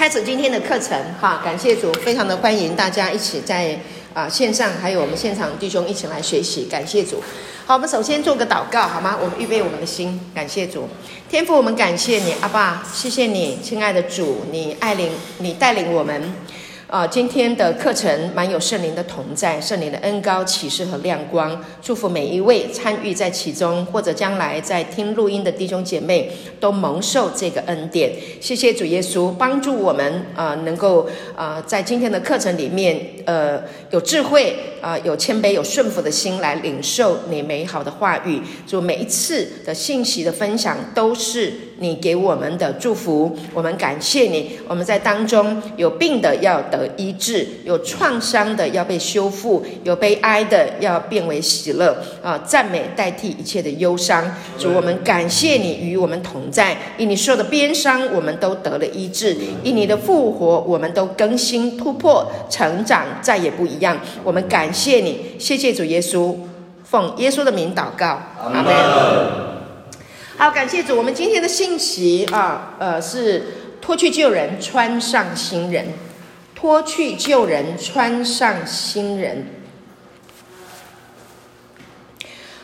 开始今天的课程哈，感谢主，非常的欢迎大家一起在啊线上，还有我们现场弟兄一起来学习，感谢主。好，我们首先做个祷告好吗？我们预备我们的心，感谢主，天父，我们感谢你，阿爸，谢谢你，亲爱的主，你带领，你带领我们。啊，今天的课程蛮有圣灵的同在，圣灵的恩膏启示和亮光，祝福每一位参与在其中或者将来在听录音的弟兄姐妹都蒙受这个恩典。谢谢主耶稣帮助我们啊、呃，能够啊、呃、在今天的课程里面，呃，有智慧啊、呃，有谦卑，有顺服的心来领受你美好的话语。祝每一次的信息的分享都是你给我们的祝福，我们感谢你。我们在当中有病的要得。医治，有创伤的要被修复，有悲哀的要变为喜乐啊！赞美代替一切的忧伤。主，我们感谢你与我们同在，因你受的鞭伤，我们都得了医治；因你的复活，我们都更新、突破、成长，再也不一样。我们感谢你，谢谢主耶稣，奉耶稣的名祷告，阿门。好，感谢主。我们今天的信息啊，呃，是脱去旧人，穿上新人。脱去旧人，穿上新人。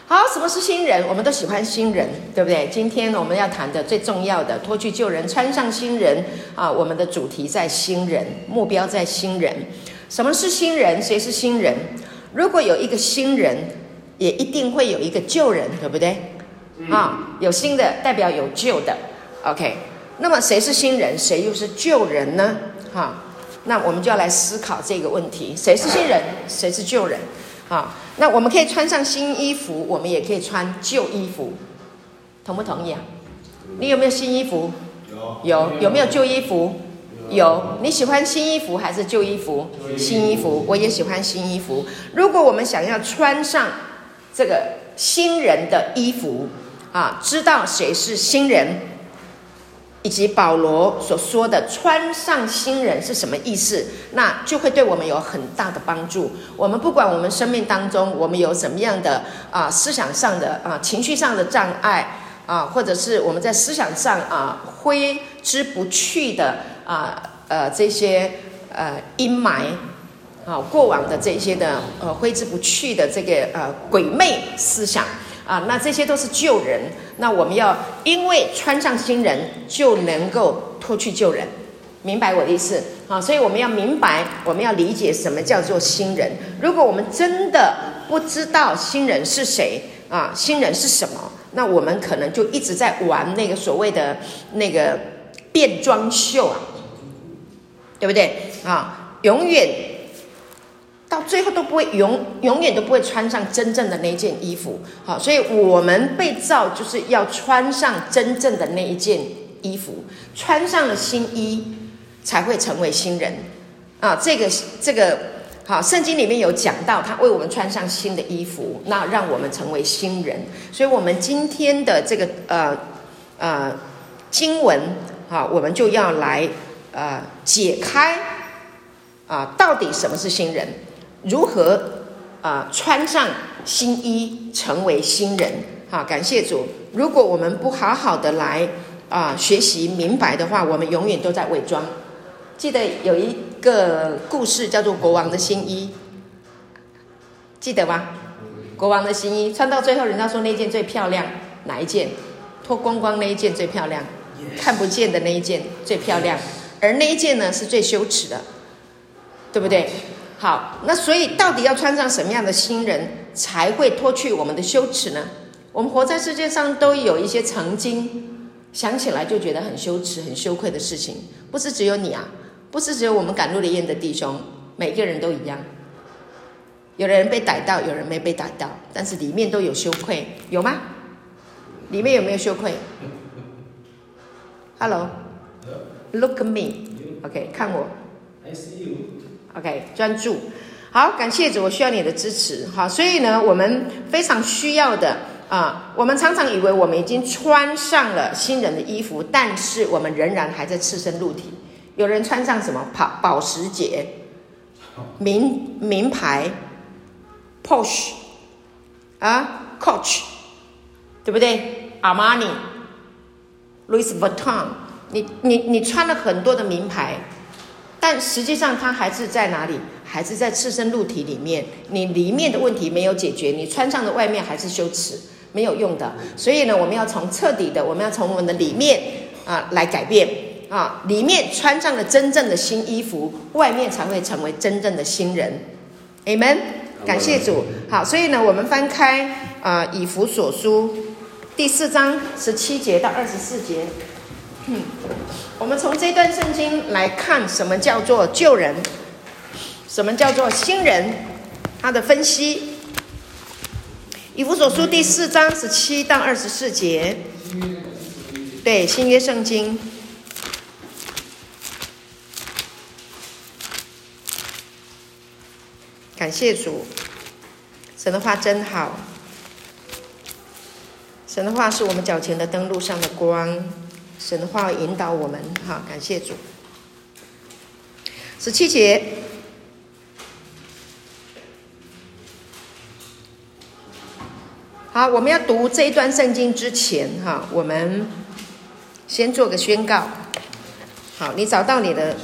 好，什么是新人？我们都喜欢新人，对不对？今天我们要谈的最重要的，脱去旧人，穿上新人啊！我们的主题在新人，目标在新人。什么是新人？谁是新人？如果有一个新人，也一定会有一个旧人，对不对？啊，有新的代表有旧的。OK，那么谁是新人？谁又是旧人呢？哈。那我们就要来思考这个问题：谁是新人，谁是旧人？啊，那我们可以穿上新衣服，我们也可以穿旧衣服，同不同意啊？你有没有新衣服？有。有。有没有旧衣服？有。你喜欢新衣服还是旧衣服？新衣服。我也喜欢新衣服。如果我们想要穿上这个新人的衣服，啊，知道谁是新人？以及保罗所说的“穿上新人”是什么意思？那就会对我们有很大的帮助。我们不管我们生命当中我们有什么样的啊思想上的啊情绪上的障碍啊，或者是我们在思想上啊挥之不去的啊呃这些呃阴霾啊过往的这些的呃挥之不去的这个呃鬼魅思想。啊，那这些都是旧人。那我们要因为穿上新人，就能够脱去旧人，明白我的意思？啊，所以我们要明白，我们要理解什么叫做新人。如果我们真的不知道新人是谁啊，新人是什么，那我们可能就一直在玩那个所谓的那个变装秀啊，对不对？啊，永远。到最后都不会永永远都不会穿上真正的那件衣服，好，所以我们被造就是要穿上真正的那一件衣服，穿上了新衣才会成为新人啊。这个这个好，圣经里面有讲到，他为我们穿上新的衣服，那让我们成为新人。所以，我们今天的这个呃呃经文，啊，我们就要来呃解开啊，到底什么是新人？如何啊、呃、穿上新衣成为新人？好，感谢主。如果我们不好好的来啊、呃、学习明白的话，我们永远都在伪装。记得有一个故事叫做《国王的新衣》，记得吗？国王的新衣穿到最后，人家说那件最漂亮，哪一件？脱光光那一件最漂亮，看不见的那一件最漂亮，而那一件呢是最羞耻的，对不对？好，那所以到底要穿上什么样的新人才会脱去我们的羞耻呢？我们活在世界上都有一些曾经想起来就觉得很羞耻、很羞愧的事情，不是只有你啊，不是只有我们赶路的燕的弟兄，每个人都一样。有的人被逮到，有人没被逮到，但是里面都有羞愧，有吗？里面有没有羞愧？Hello，look me，OK，看我。OK，专注，好，感谢主，我需要你的支持，好，所以呢，我们非常需要的啊，我们常常以为我们已经穿上了新人的衣服，但是我们仍然还在赤身露体。有人穿上什么？跑保时捷、名名牌、Porsche 啊，Coach，对不对？Armani、Louis Vuitton，你你你穿了很多的名牌，但实际上它还是在哪里？还是在赤身露体里面。你里面的问题没有解决，你穿上的外面还是羞耻，没有用的。所以呢，我们要从彻底的，我们要从我们的里面啊来改变啊，里面穿上了真正的新衣服，外面才会成为真正的新人。Amen。感谢主。好，所以呢，我们翻开啊以弗所书第四章十七节到二十四节。嗯，我们从这段圣经来看，什么叫做旧人，什么叫做新人，他的分析。以弗所书第四章十七到二十四节，对，新约圣经。感谢主，神的话真好，神的话是我们脚前的灯，路上的光。神话引导我们，哈，感谢主。十七节，好，我们要读这一段圣经之前，哈，我们先做个宣告。好，你找到你的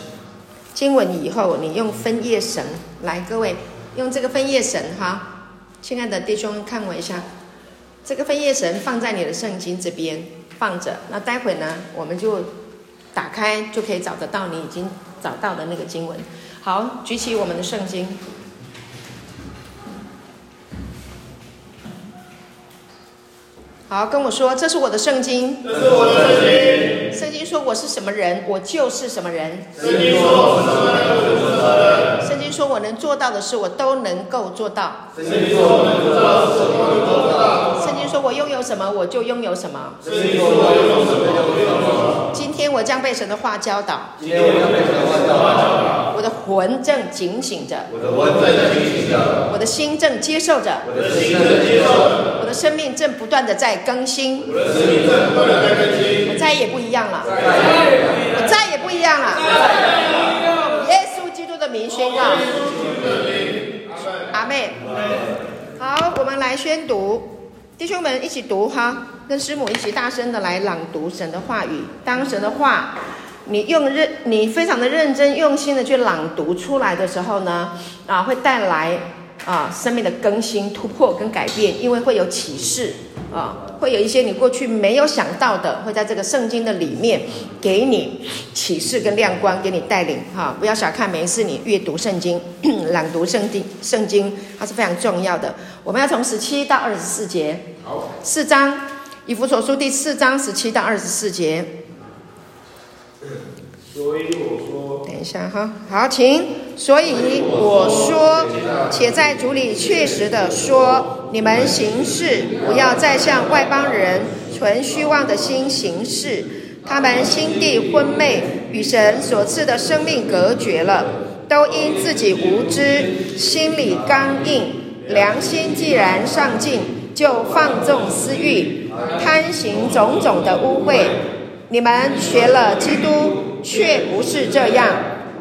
经文以后，你用分页绳来，各位用这个分页绳，哈，亲爱的弟兄，看我一下，这个分页绳放在你的圣经这边。放着，那待会呢，我们就打开，就可以找得到你已经找到的那个经文。好，举起我们的圣经。好，跟我说，这是我的圣经。这是我的圣经。圣经说我是什么人，我就是什么人。圣经说我是什么人，我就是什么人。圣经说我能做到的事，我都能够做到。圣经说我能做到的事，我都能做到。说我拥有什么，我就拥有什么。今天我将被神的话教导。今天我将被神的话教导。我的魂正警醒着。我的魂正警醒着。我的心正接受着。我的心正接受着。我的生命正不断的在更新。我的生命正不断的在更新。我再也不一样了。我再也不一样了。耶稣基督的名宣告。阿妹。好，我们来宣读。弟兄们，一起读哈，跟师母一起大声的来朗读神的话语。当神的话，你用认，你非常的认真、用心的去朗读出来的时候呢，啊，会带来啊生命的更新、突破跟改变，因为会有启示啊，会有一些你过去没有想到的，会在这个圣经的里面给你启示跟亮光，给你带领哈。不要小看每一次你阅读圣经、朗读圣经，圣经它是非常重要的。我们要从十七到二十四节。四章，以弗所书第四章十七到二十四节。所以我说，等一下哈，好，请。所以我说，且在主里确实的说，你们行事不要再像外邦人存虚妄的心行事，他们心地昏昧，与神所赐的生命隔绝了，都因自己无知，心里刚硬，良心既然丧尽。就放纵私欲，贪行种种的污秽。你们学了基督，却不是这样。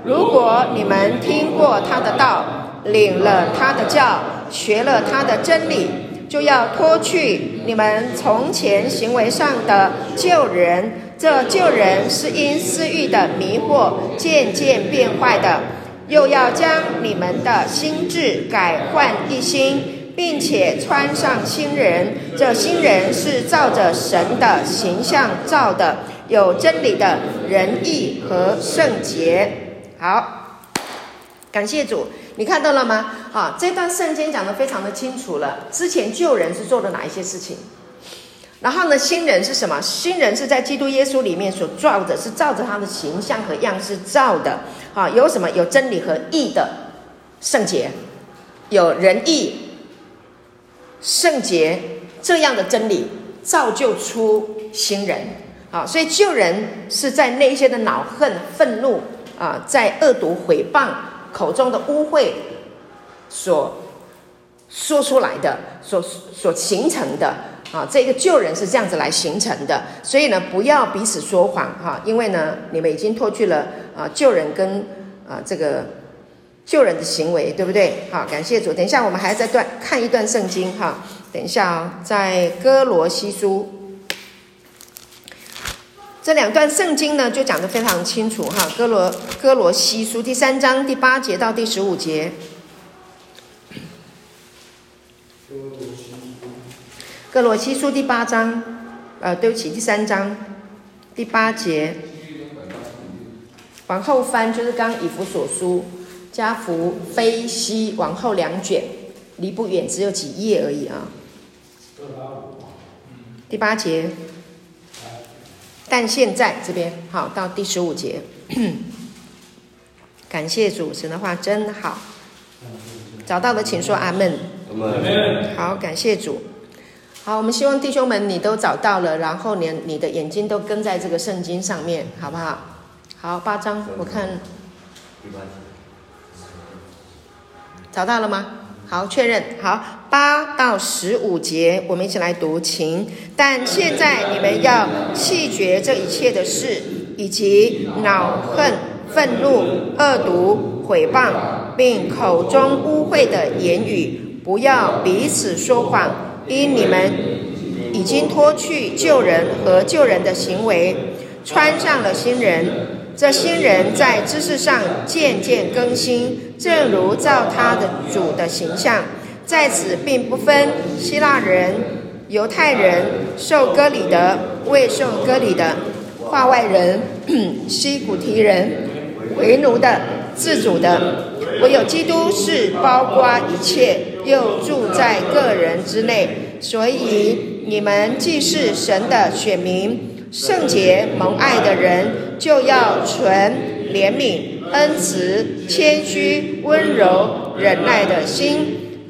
如果你们听过他的道，领了他的教，学了他的真理，就要脱去你们从前行为上的旧人。这旧人是因私欲的迷惑渐渐变坏的，又要将你们的心志改换一新。并且穿上新人，这新人是照着神的形象造的，有真理的仁义和圣洁。好，感谢主，你看到了吗？好，这段圣经讲得非常的清楚了。之前旧人是做了哪一些事情？然后呢，新人是什么？新人是在基督耶稣里面所造的，是照着他的形象和样式造的。好，有什么？有真理和义的圣洁，有仁义。圣洁这样的真理造就出新人啊，所以旧人是在那些的恼恨、愤怒啊，在恶毒、毁谤口中的污秽所说出来的，所所形成的啊，这个旧人是这样子来形成的。所以呢，不要彼此说谎哈，因为呢，你们已经脱去了啊旧人跟啊这个。旧人的行为，对不对？好，感谢主。等一下，我们还要再段看一段圣经哈。等一下啊、哦，在哥罗西书，这两段圣经呢，就讲得非常清楚哈。哥罗哥罗西书第三章第八节到第十五节。哥罗西书第八章，呃，对不起，第三章第八节，往后翻就是刚以弗所书、加福、非西往后两卷，离不远，只有几页而已啊。第八节。但现在这边好，到第十五节，感谢主，神的话真好。找到的请说阿门。阿门。好，感谢主。好，我们希望弟兄们你都找到了，然后你你的眼睛都跟在这个圣经上面，好不好？好，八章我看。找到了吗？好，确认好，八到十五节，我们一起来读，请。但现在你们要弃绝这一切的事，以及恼恨、愤怒、恶毒、毁谤，并口中污秽的言语，不要彼此说谎，因你们已经脱去旧人和旧人的行为，穿上了新人。这新人在知识上渐渐更新，正如照他的主的形象，在此并不分希腊人、犹太人、受割礼的、未受割礼的、化外人、西古提人、为奴的、自主的，唯有基督是包括一切，又住在个人之内。所以你们既是神的选民。圣洁蒙爱的人，就要存怜悯、恩慈、谦虚、温柔、忍耐的心。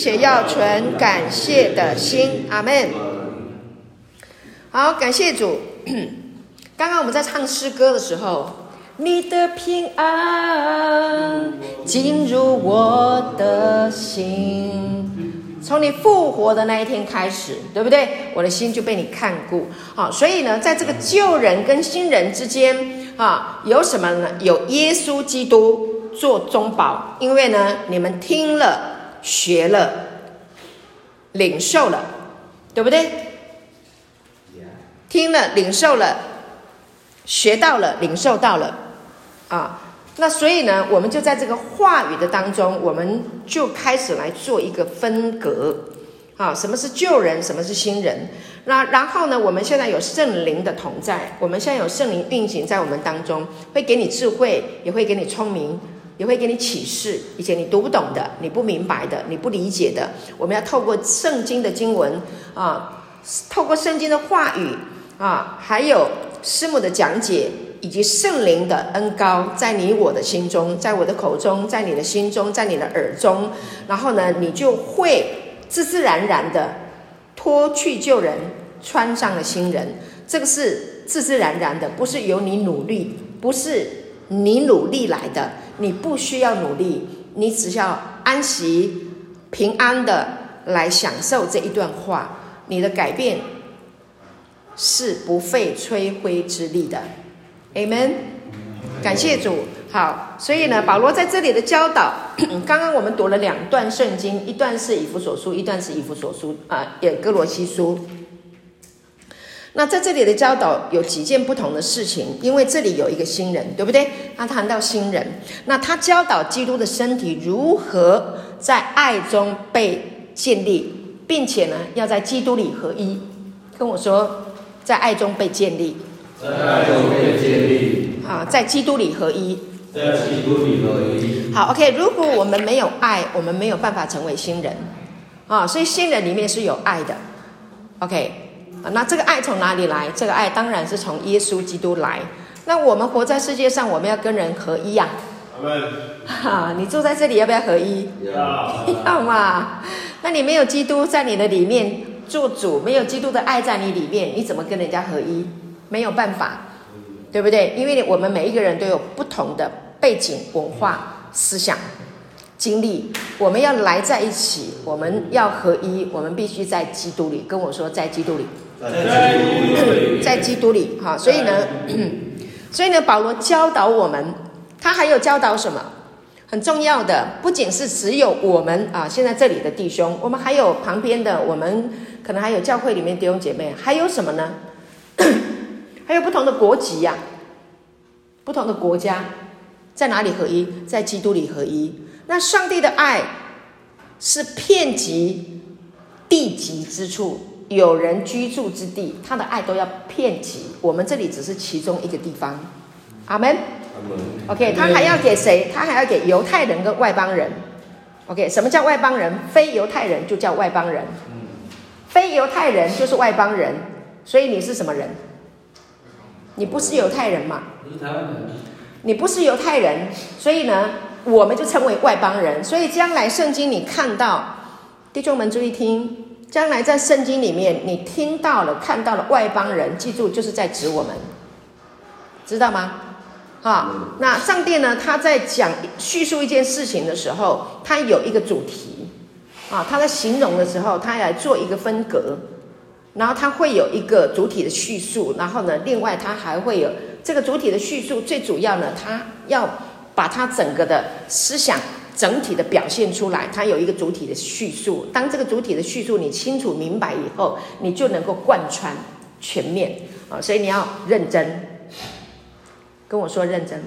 且要存感谢的心。阿门。好，感谢主。刚刚我们在唱诗歌的时候，你的平安进入我的心。从你复活的那一天开始，对不对？我的心就被你看顾。好，所以呢，在这个旧人跟新人之间，啊，有什么呢？有耶稣基督做中保。因为呢，你们听了、学了、领受了，对不对？听了、领受了、学到了、领受到了，啊。那所以呢，我们就在这个话语的当中，我们就开始来做一个分隔，啊，什么是旧人，什么是新人？那然后呢，我们现在有圣灵的同在，我们现在有圣灵运行在我们当中，会给你智慧，也会给你聪明，也会给你启示，以前你读不懂的，你不明白的，你不理解的，我们要透过圣经的经文啊，透过圣经的话语啊，还有师母的讲解。以及圣灵的恩膏在你我的心中，在我的口中，在你的心中，在你的耳中，然后呢，你就会自自然然的脱去旧人，穿上了新人。这个是自自然然的，不是由你努力，不是你努力来的，你不需要努力，你只需要安息、平安的来享受这一段话。你的改变是不费吹灰之力的。Amen，感谢主。好，所以呢，保罗在这里的教导，刚刚我们读了两段圣经，一段是以弗所书，一段是以弗所书啊，也哥罗西书。那在这里的教导有几件不同的事情，因为这里有一个新人，对不对？他谈到新人，那他教导基督的身体如何在爱中被建立，并且呢，要在基督里合一。跟我说，在爱中被建立。在爱中被建立。啊，在基督里合一。在基督里合一。好，OK。如果我们没有爱，我们没有办法成为新人。啊，所以新人里面是有爱的。OK。啊，那这个爱从哪里来？这个爱当然是从耶稣基督来。那我们活在世界上，我们要跟人合一呀。哈，你住在这里要不要合一？要。要嘛？那你没有基督在你的里面做主，没有基督的爱在你里面，你怎么跟人家合一？没有办法，对不对？因为我们每一个人都有不同的背景、文化、思想、经历，我们要来在一起，我们要合一，我们必须在基督里。跟我说，在基督里，在基督里，在基督里。哈，所以呢，所以呢，保罗教导我们，他还有教导什么？很重要的，不仅是只有我们啊，现在这里的弟兄，我们还有旁边的，我们可能还有教会里面弟兄姐妹，还有什么呢？还有不同的国籍呀、不同的国家，在哪里合一？在基督里合一。那上帝的爱是遍及地极之处，有人居住之地，他的爱都要遍及。我们这里只是其中一个地方。阿门。OK，他还要给谁？他还要给犹太人跟外邦人。OK，什么叫外邦人？非犹太人就叫外邦人。非犹太人就是外邦人。所以你是什么人？你不是犹太人嘛？你不是犹太人，所以呢，我们就称为外邦人。所以将来圣经你看到，弟兄们注意听，将来在圣经里面你听到了、看到了外邦人，记住就是在指我们，知道吗？好，那上帝呢？他在讲叙述一件事情的时候，他有一个主题啊，他在形容的时候，他来做一个分隔。然后他会有一个主体的叙述，然后呢，另外他还会有这个主体的叙述，最主要呢，他要把他整个的思想整体的表现出来，它有一个主体的叙述。当这个主体的叙述你清楚明白以后，你就能够贯穿全面啊，所以你要认真跟我说认真。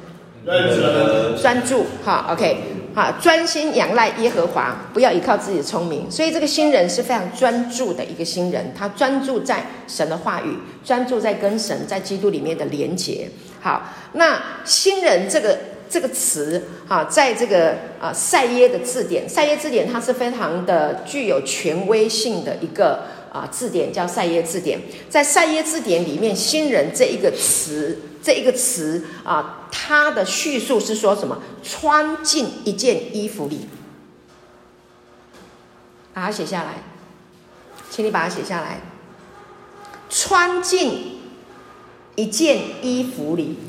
认真专注，哈，OK，好，专心仰赖耶和华，不要依靠自己的聪明。所以这个新人是非常专注的一个新人，他专注在神的话语，专注在跟神在基督里面的连结。好，那新人这个这个词，啊，在这个啊赛耶的字典，赛耶字典它是非常的具有权威性的一个啊字典，叫赛耶字典。在赛耶字典里面，新人这一个词。这一个词啊，它的叙述是说什么？穿进一件衣服里，把它写下来，请你把它写下来。穿进一件衣服里，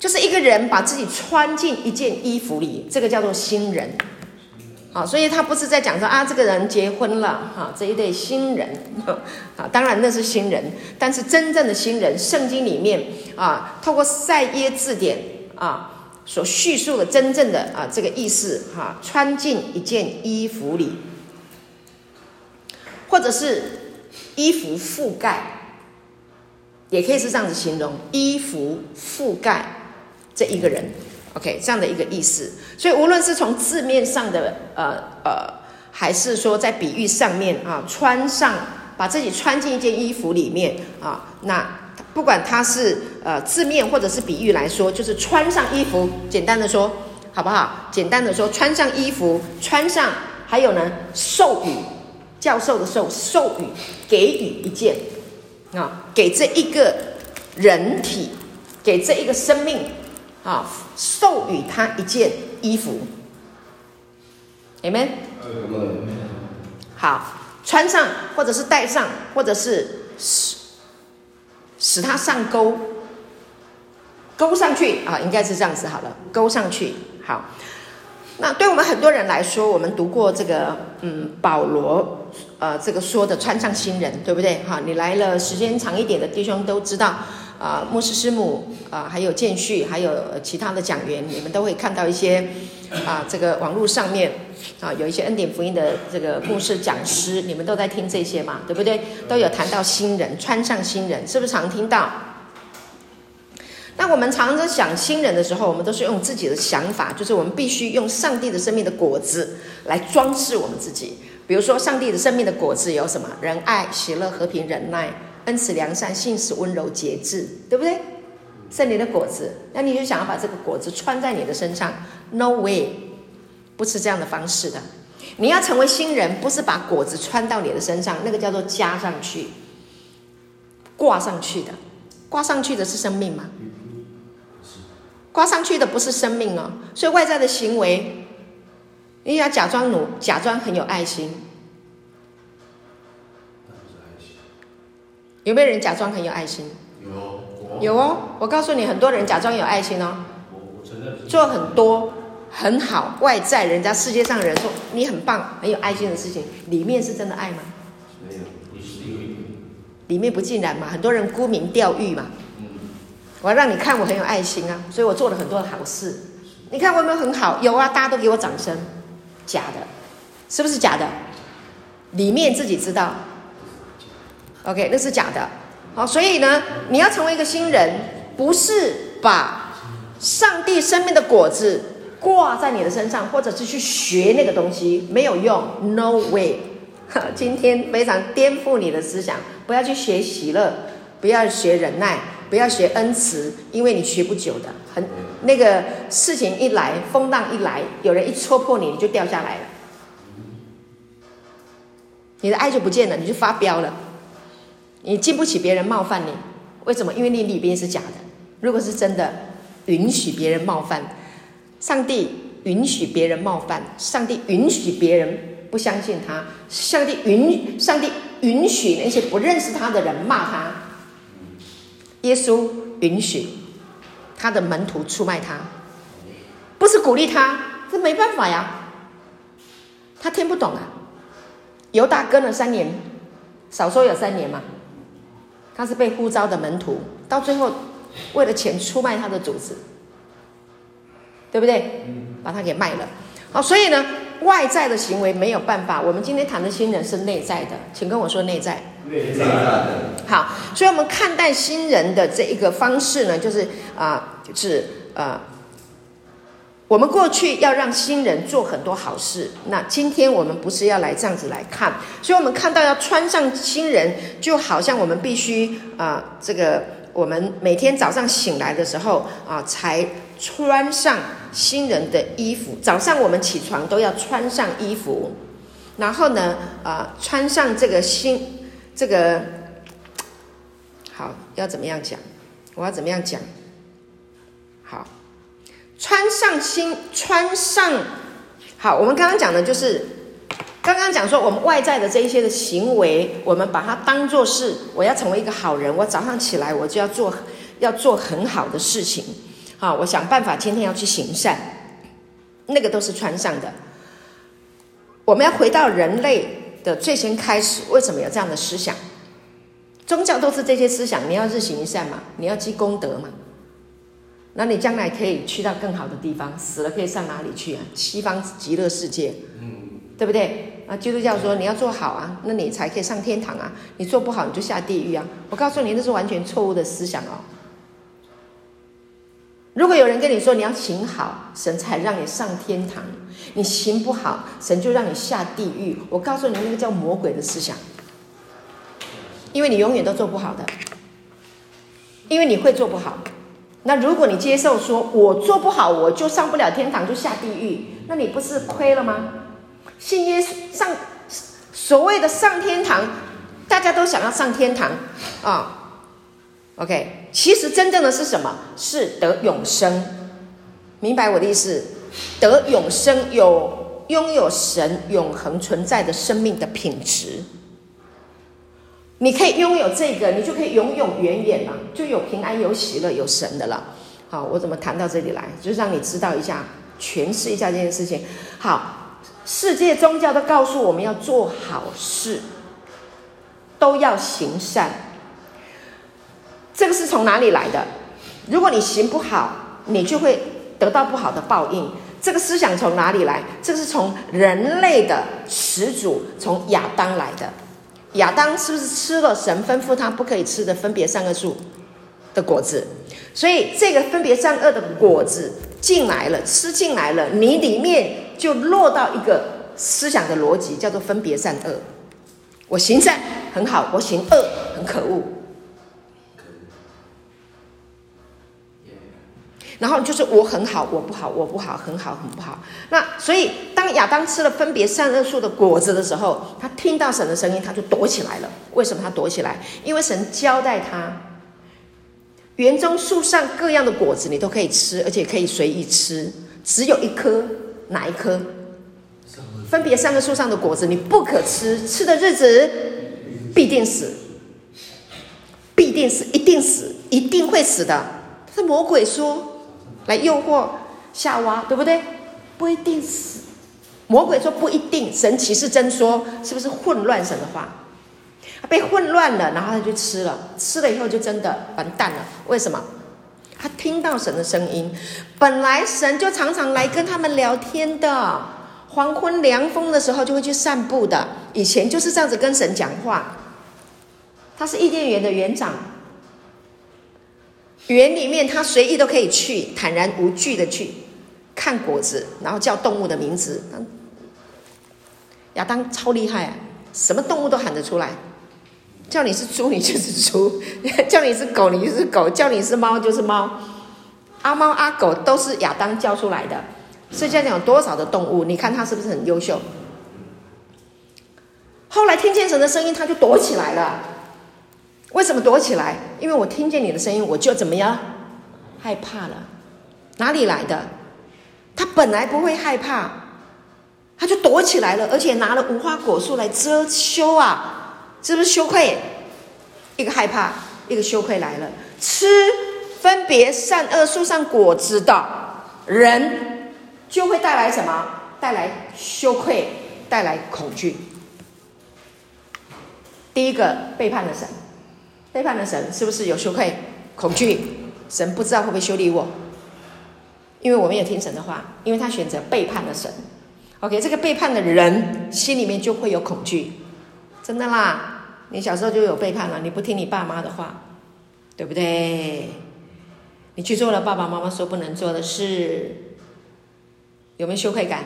就是一个人把自己穿进一件衣服里，这个叫做新人。好，所以他不是在讲说啊，这个人结婚了，哈，这一对新人，啊，当然那是新人，但是真正的新人，圣经里面啊，透过赛耶字典啊所叙述的真正的啊这个意思，哈，穿进一件衣服里，或者是衣服覆盖，也可以是这样子形容，衣服覆盖。这一个人。OK，这样的一个意思，所以无论是从字面上的，呃呃，还是说在比喻上面啊，穿上把自己穿进一件衣服里面啊，那不管它是呃字面或者是比喻来说，就是穿上衣服，简单的说，好不好？简单的说，穿上衣服，穿上，还有呢，授予教授的授，授予给予一件啊，给这一个人体，给这一个生命。啊，授予他一件衣服，Amen。好，穿上，或者是戴上，或者是使使他上钩，钩上去啊，应该是这样子好了，钩上去。好，那对我们很多人来说，我们读过这个，嗯，保罗，呃，这个说的穿上新人，对不对？哈，你来了时间长一点的弟兄都知道。啊，牧师师母啊，还有建旭，还有其他的讲员，你们都会看到一些啊，这个网络上面啊，有一些恩典福音的这个牧师讲师，你们都在听这些嘛，对不对？都有谈到新人，穿上新人，是不是常听到？那我们常常想新人的时候，我们都是用自己的想法，就是我们必须用上帝的生命的果子来装饰我们自己。比如说，上帝的生命的果子有什么？仁爱、喜乐、和平、忍耐。恩慈、良善、信实、温柔、节制，对不对？圣灵的果子，那你就想要把这个果子穿在你的身上？No way，不是这样的方式的。你要成为新人，不是把果子穿到你的身上，那个叫做加上去、挂上去的。挂上去的是生命吗？挂上去的不是生命哦。所以外在的行为，你要假装努，假装很有爱心。有没有人假装很有爱心？有，有哦，我告诉你，很多人假装有爱心哦。做很多很好，外在人家世界上的人说你很棒，很有爱心的事情，里面是真的爱吗？没有，你是。里面不尽然嘛，很多人沽名钓誉嘛。嗯。我要让你看我很有爱心啊，所以我做了很多的好事。你看我有没有很好？有啊，大家都给我掌声。假的，是不是假的？里面自己知道。OK，那是假的。好，所以呢，你要成为一个新人，不是把上帝生命的果子挂在你的身上，或者是去学那个东西，没有用，No way。今天非常颠覆你的思想，不要去学喜乐，不要学忍耐，不要学恩慈，因为你学不久的。很那个事情一来，风浪一来，有人一戳破你，你就掉下来了，你的爱就不见了，你就发飙了。你经不起别人冒犯你，为什么？因为你里边是假的。如果是真的，允许别人冒犯，上帝允许别人冒犯，上帝允许别人不相信他，上帝允上帝允许那些不认识他的人骂他，耶稣允许他的门徒出卖他，不是鼓励他，这没办法呀，他听不懂啊。犹大跟了三年，少说有三年嘛。他是被呼召的门徒，到最后为了钱出卖他的主子，对不对？把他给卖了。好，所以呢，外在的行为没有办法。我们今天谈的新人是内在的，请跟我说内在。内在的。好，所以我们看待新人的这一个方式呢，就是啊、呃，就是呃。我们过去要让新人做很多好事，那今天我们不是要来这样子来看，所以我们看到要穿上新人，就好像我们必须啊、这个我们每天早上醒来的时候啊、才穿上新人的衣服。早上我们起床都要穿上衣服，然后呢，啊、呃，穿上这个新这个，好，要怎么样讲？我要怎么样讲？穿上新，穿上好。我们刚刚讲的就是，刚刚讲说我们外在的这一些的行为，我们把它当做是我要成为一个好人。我早上起来我就要做，要做很好的事情。好，我想办法今天要去行善，那个都是穿上的。我们要回到人类的最先开始，为什么有这样的思想？宗教都是这些思想，你要日行一善嘛，你要积功德嘛。那你将来可以去到更好的地方，死了可以上哪里去啊？西方极乐世界，嗯，对不对？啊，基督教说你要做好啊，那你才可以上天堂啊。你做不好你就下地狱啊。我告诉你，那是完全错误的思想哦。如果有人跟你说你要行好，神才让你上天堂；你行不好，神就让你下地狱。我告诉你，那个叫魔鬼的思想，因为你永远都做不好的，因为你会做不好。那如果你接受说，我做不好，我就上不了天堂，就下地狱，那你不是亏了吗？信耶稣上所谓的上天堂，大家都想要上天堂啊。OK，其实真正的是什么？是得永生，明白我的意思？得永生，有拥有神永恒存在的生命的品质。你可以拥有这个，你就可以永永远远了，就有平安、有喜乐、有神的了。好，我怎么谈到这里来？就是让你知道一下，诠释一下这件事情。好，世界宗教都告诉我们要做好事，都要行善。这个是从哪里来的？如果你行不好，你就会得到不好的报应。这个思想从哪里来？这个是从人类的始祖，从亚当来的。亚当是不是吃了神吩咐他不可以吃的分别善恶树的果子？所以这个分别善恶的果子进来了，吃进来了，你里面就落到一个思想的逻辑，叫做分别善恶。我行善很好，我行恶很可恶。然后就是我很好，我不好，我不好，很好，很不好。那所以，当亚当吃了分别善恶树的果子的时候，他听到神的声音，他就躲起来了。为什么他躲起来？因为神交代他，园中树上各样的果子你都可以吃，而且可以随意吃，只有一棵，哪一颗？分别善恶树上的果子你不可吃，吃的日子必定死，必定死，一定死。一定会死的。是魔鬼说来诱惑夏娃，对不对？不一定死。魔鬼说不一定，神岂是真说？是不是混乱神的话？被混乱了，然后他就吃了，吃了以后就真的完蛋了。为什么？他听到神的声音，本来神就常常来跟他们聊天的，黄昏凉风的时候就会去散步的。以前就是这样子跟神讲话。他是伊甸园的园长，园里面他随意都可以去，坦然无惧的去看果子，然后叫动物的名字。亚当超厉害啊，什么动物都喊得出来。叫你是猪，你就是猪；叫你是狗，你就是狗；叫你是猫，就是猫。阿猫阿狗都是亚当教出来的。世界上有多少的动物？你看他是不是很优秀？后来听见神的声音，他就躲起来了。为什么躲起来？因为我听见你的声音，我就怎么样？害怕了。哪里来的？他本来不会害怕，他就躲起来了，而且拿了无花果树来遮羞啊。是不是羞愧？一个害怕，一个羞愧来了。吃分别善恶树上果子的人，就会带来什么？带来羞愧，带来恐惧。第一个背叛了神，背叛了神，是不是有羞愧、恐惧？神不知道会不会修理我，因为我没有听神的话，因为他选择背叛了神。OK，这个背叛的人心里面就会有恐惧。真的啦，你小时候就有背叛了，你不听你爸妈的话，对不对？你去做了爸爸妈妈说不能做的事，有没有羞愧感？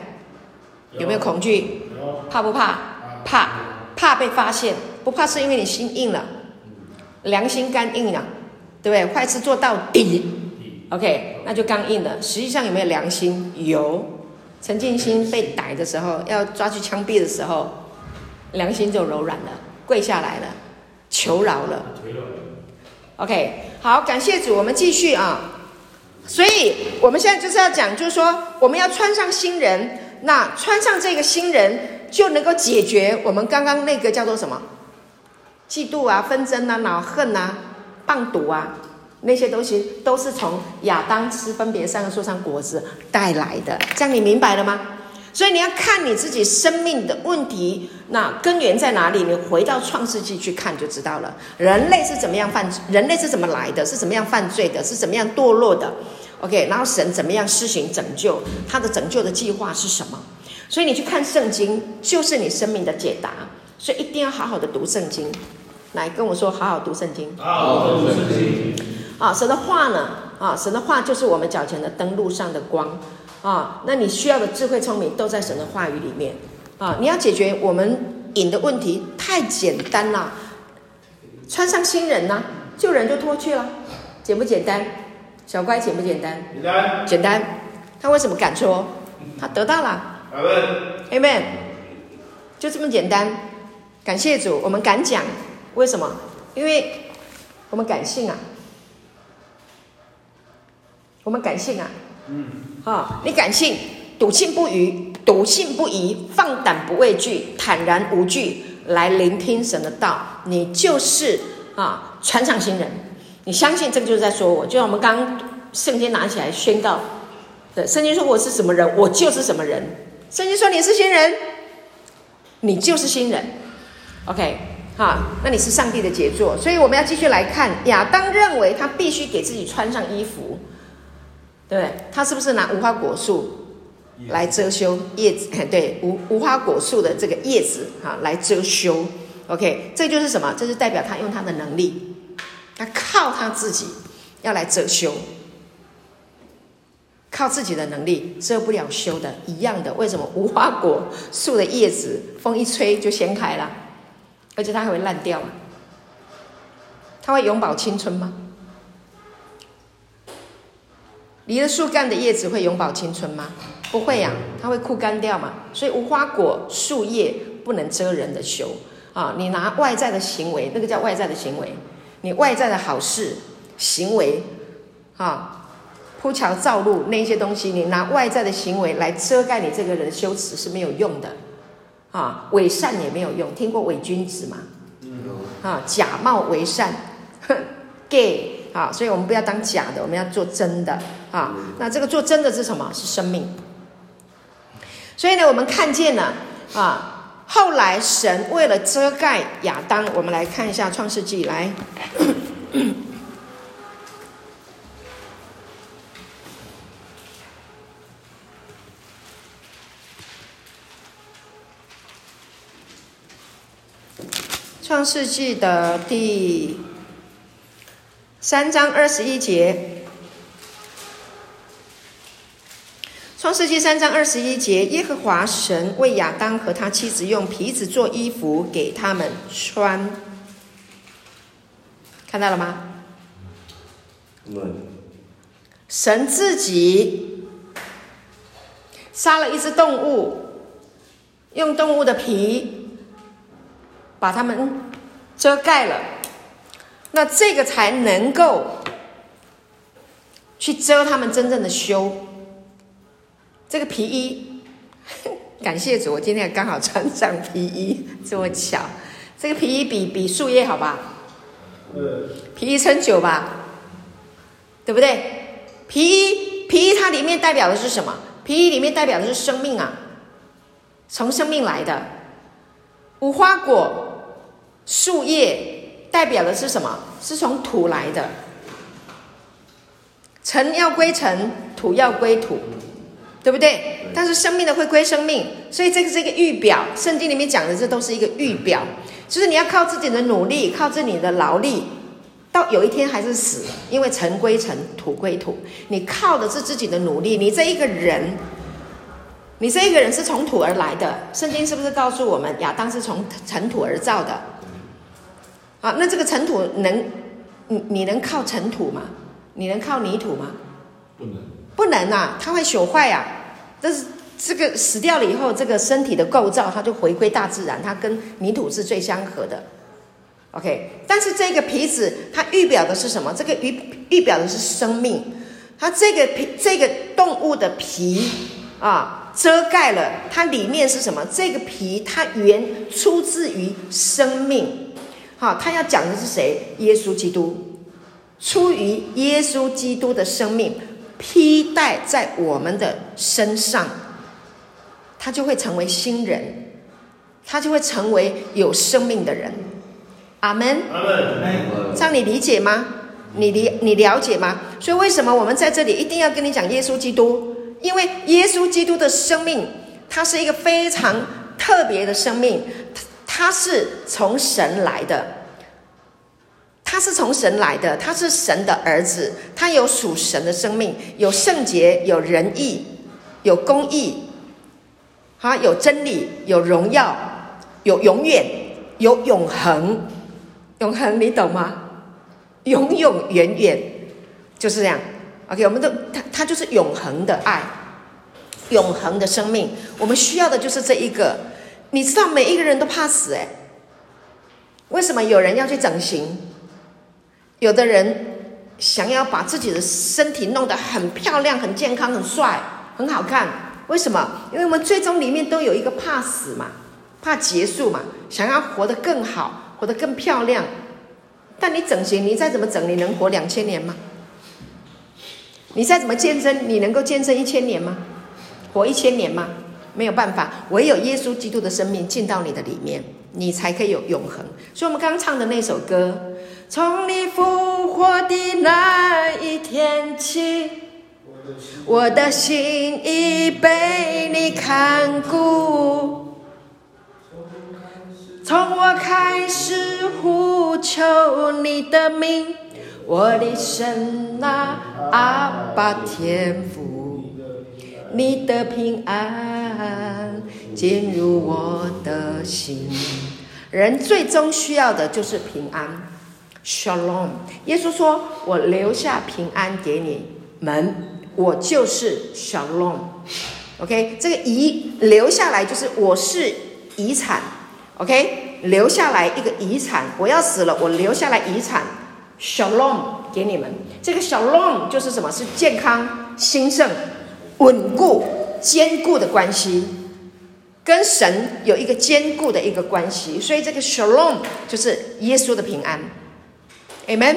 有没有恐惧？怕不怕？怕，怕被发现。不怕是因为你心硬了，良心刚硬了，对不对？坏事做到底，OK，那就刚硬了。实际上有没有良心？有。陈静心被逮的时候，要抓去枪毙的时候。良心就柔软了，跪下来了，求饶了。OK，好，感谢主，我们继续啊。所以我们现在就是要讲，就是说我们要穿上新人，那穿上这个新人就能够解决我们刚刚那个叫做什么？嫉妒啊、纷争啊、恼恨啊、棒毒啊，那些东西都是从亚当吃分别善恶树上果子带来的。这样你明白了吗？所以你要看你自己生命的问题，那根源在哪里？你回到创世纪去看就知道了。人类是怎么样犯？人类是怎么来的？是怎么样犯罪的？是怎么样堕落的？OK，然后神怎么样施行拯救？他的拯救的计划是什么？所以你去看圣经，就是你生命的解答。所以一定要好好的读圣经。来跟我说，好好读圣经。好好读圣经。啊，神的话呢？啊，神的话就是我们脚前的灯，路上的光。啊，那你需要的智慧聪明都在神的话语里面啊！你要解决我们瘾的问题太简单了，穿上新人呢，旧人就脱去了，简不简单？小乖简不简单？简单。简单。他为什么敢说？他得到了。Amen。就这么简单。感谢主，我们敢讲。为什么？因为我们感性啊。我们感性啊。嗯，好、哦，你感性，笃信不疑，笃信不疑，放胆不畏惧，坦然无惧，来聆听神的道，你就是啊，传上新人。你相信这个就是在说我，就像我们刚刚圣经拿起来宣告，对，圣经说我是什么人，我就是什么人。圣经说你是新人，你就是新人。OK，好，那你是上帝的杰作，所以我们要继续来看，亚当认为他必须给自己穿上衣服。对，他是不是拿无花果树来遮羞叶子？对，无无花果树的这个叶子哈来遮羞。OK，这就是什么？这是代表他用他的能力，他靠他自己要来遮羞，靠自己的能力遮不了羞的，一样的。为什么无花果树的叶子风一吹就掀开了，而且它还会烂掉？它会永葆青春吗？离了树干的叶子会永葆青春吗？不会呀、它会枯干掉嘛。所以无花果树叶不能遮人的羞啊！你拿外在的行为，那个叫外在的行为，你外在的好事行为，啊，铺桥造路那些东西，你拿外在的行为来遮盖你这个人的羞耻是没有用的啊！伪善也没有用，听过伪君子吗？啊，假冒伪善，gay。啊，所以我们不要当假的，我们要做真的啊。那这个做真的是什么？是生命。所以呢，我们看见了啊，后来神为了遮盖亚当，我们来看一下创世纪来。创世纪的第三章二十一节。创世纪三章二十一节，耶和华神为亚当和他妻子用皮子做衣服给他们穿，看到了吗？神自己杀了一只动物，用动物的皮。把他们遮盖了，那这个才能够去遮他们真正的羞。这个皮衣，感谢主，我今天刚好穿上皮衣，这么巧。这个皮衣比比树叶好吧？皮衣撑久吧？对不对？皮衣皮衣它里面代表的是什么？皮衣里面代表的是生命啊，从生命来的无花果。树叶代表的是什么？是从土来的，尘要归尘，土要归土，对不对？但是生命的会归生命，所以这个是一个预表。圣经里面讲的这都是一个预表，就是你要靠自己的努力，靠自己的劳力，到有一天还是死，因为尘归尘，土归土。你靠的是自己的努力，你这一个人，你这一个人是从土而来的。圣经是不是告诉我们，亚当是从尘土而造的？啊，那这个尘土能，你你能靠尘土吗？你能靠泥土吗？不能，不能啊，它会朽坏啊。但是这个死掉了以后，这个身体的构造它就回归大自然，它跟泥土是最相合的。OK，但是这个皮子它预表的是什么？这个预预表的是生命。它这个皮，这个动物的皮啊，遮盖了它里面是什么？这个皮它原出自于生命。好，他要讲的是谁？耶稣基督，出于耶稣基督的生命披戴在我们的身上，他就会成为新人，他就会成为有生命的人。阿门。阿门。这样你理解吗？你理你了解吗？所以为什么我们在这里一定要跟你讲耶稣基督？因为耶稣基督的生命，它是一个非常特别的生命。他是从神来的，他是从神来的，他是神的儿子，他有属神的生命，有圣洁，有仁义，有公义，哈，有真理，有荣耀，有永远，有永恒，永恒你懂吗？永永远远就是这样。OK，我们都他他就是永恒的爱，永恒的生命，我们需要的就是这一个。你知道每一个人都怕死哎，为什么有人要去整形？有的人想要把自己的身体弄得很漂亮、很健康、很帅、很好看。为什么？因为我们最终里面都有一个怕死嘛，怕结束嘛，想要活得更好，活得更漂亮。但你整形，你再怎么整，你能活两千年吗？你再怎么健身，你能够健身一千年吗？活一千年吗？没有办法，唯有耶稣基督的生命进到你的里面，你才可以有永恒。所以，我们刚唱的那首歌，从你复活的那一天起，我的心已被你看顾。从我开始呼求你的名，我的神啊，阿爸天父。你的平安进入我的心。人最终需要的就是平安，Shalom。耶稣说：“我留下平安给你们，我就是 Shalom。” OK，这个遗留下来就是我是遗产。OK，留下来一个遗产，我要死了，我留下来遗产，Shalom 给你们。这个 Shalom 就是什么？是健康、兴盛。稳固、坚固的关系，跟神有一个坚固的一个关系，所以这个 Shalom 就是耶稣的平安，Amen。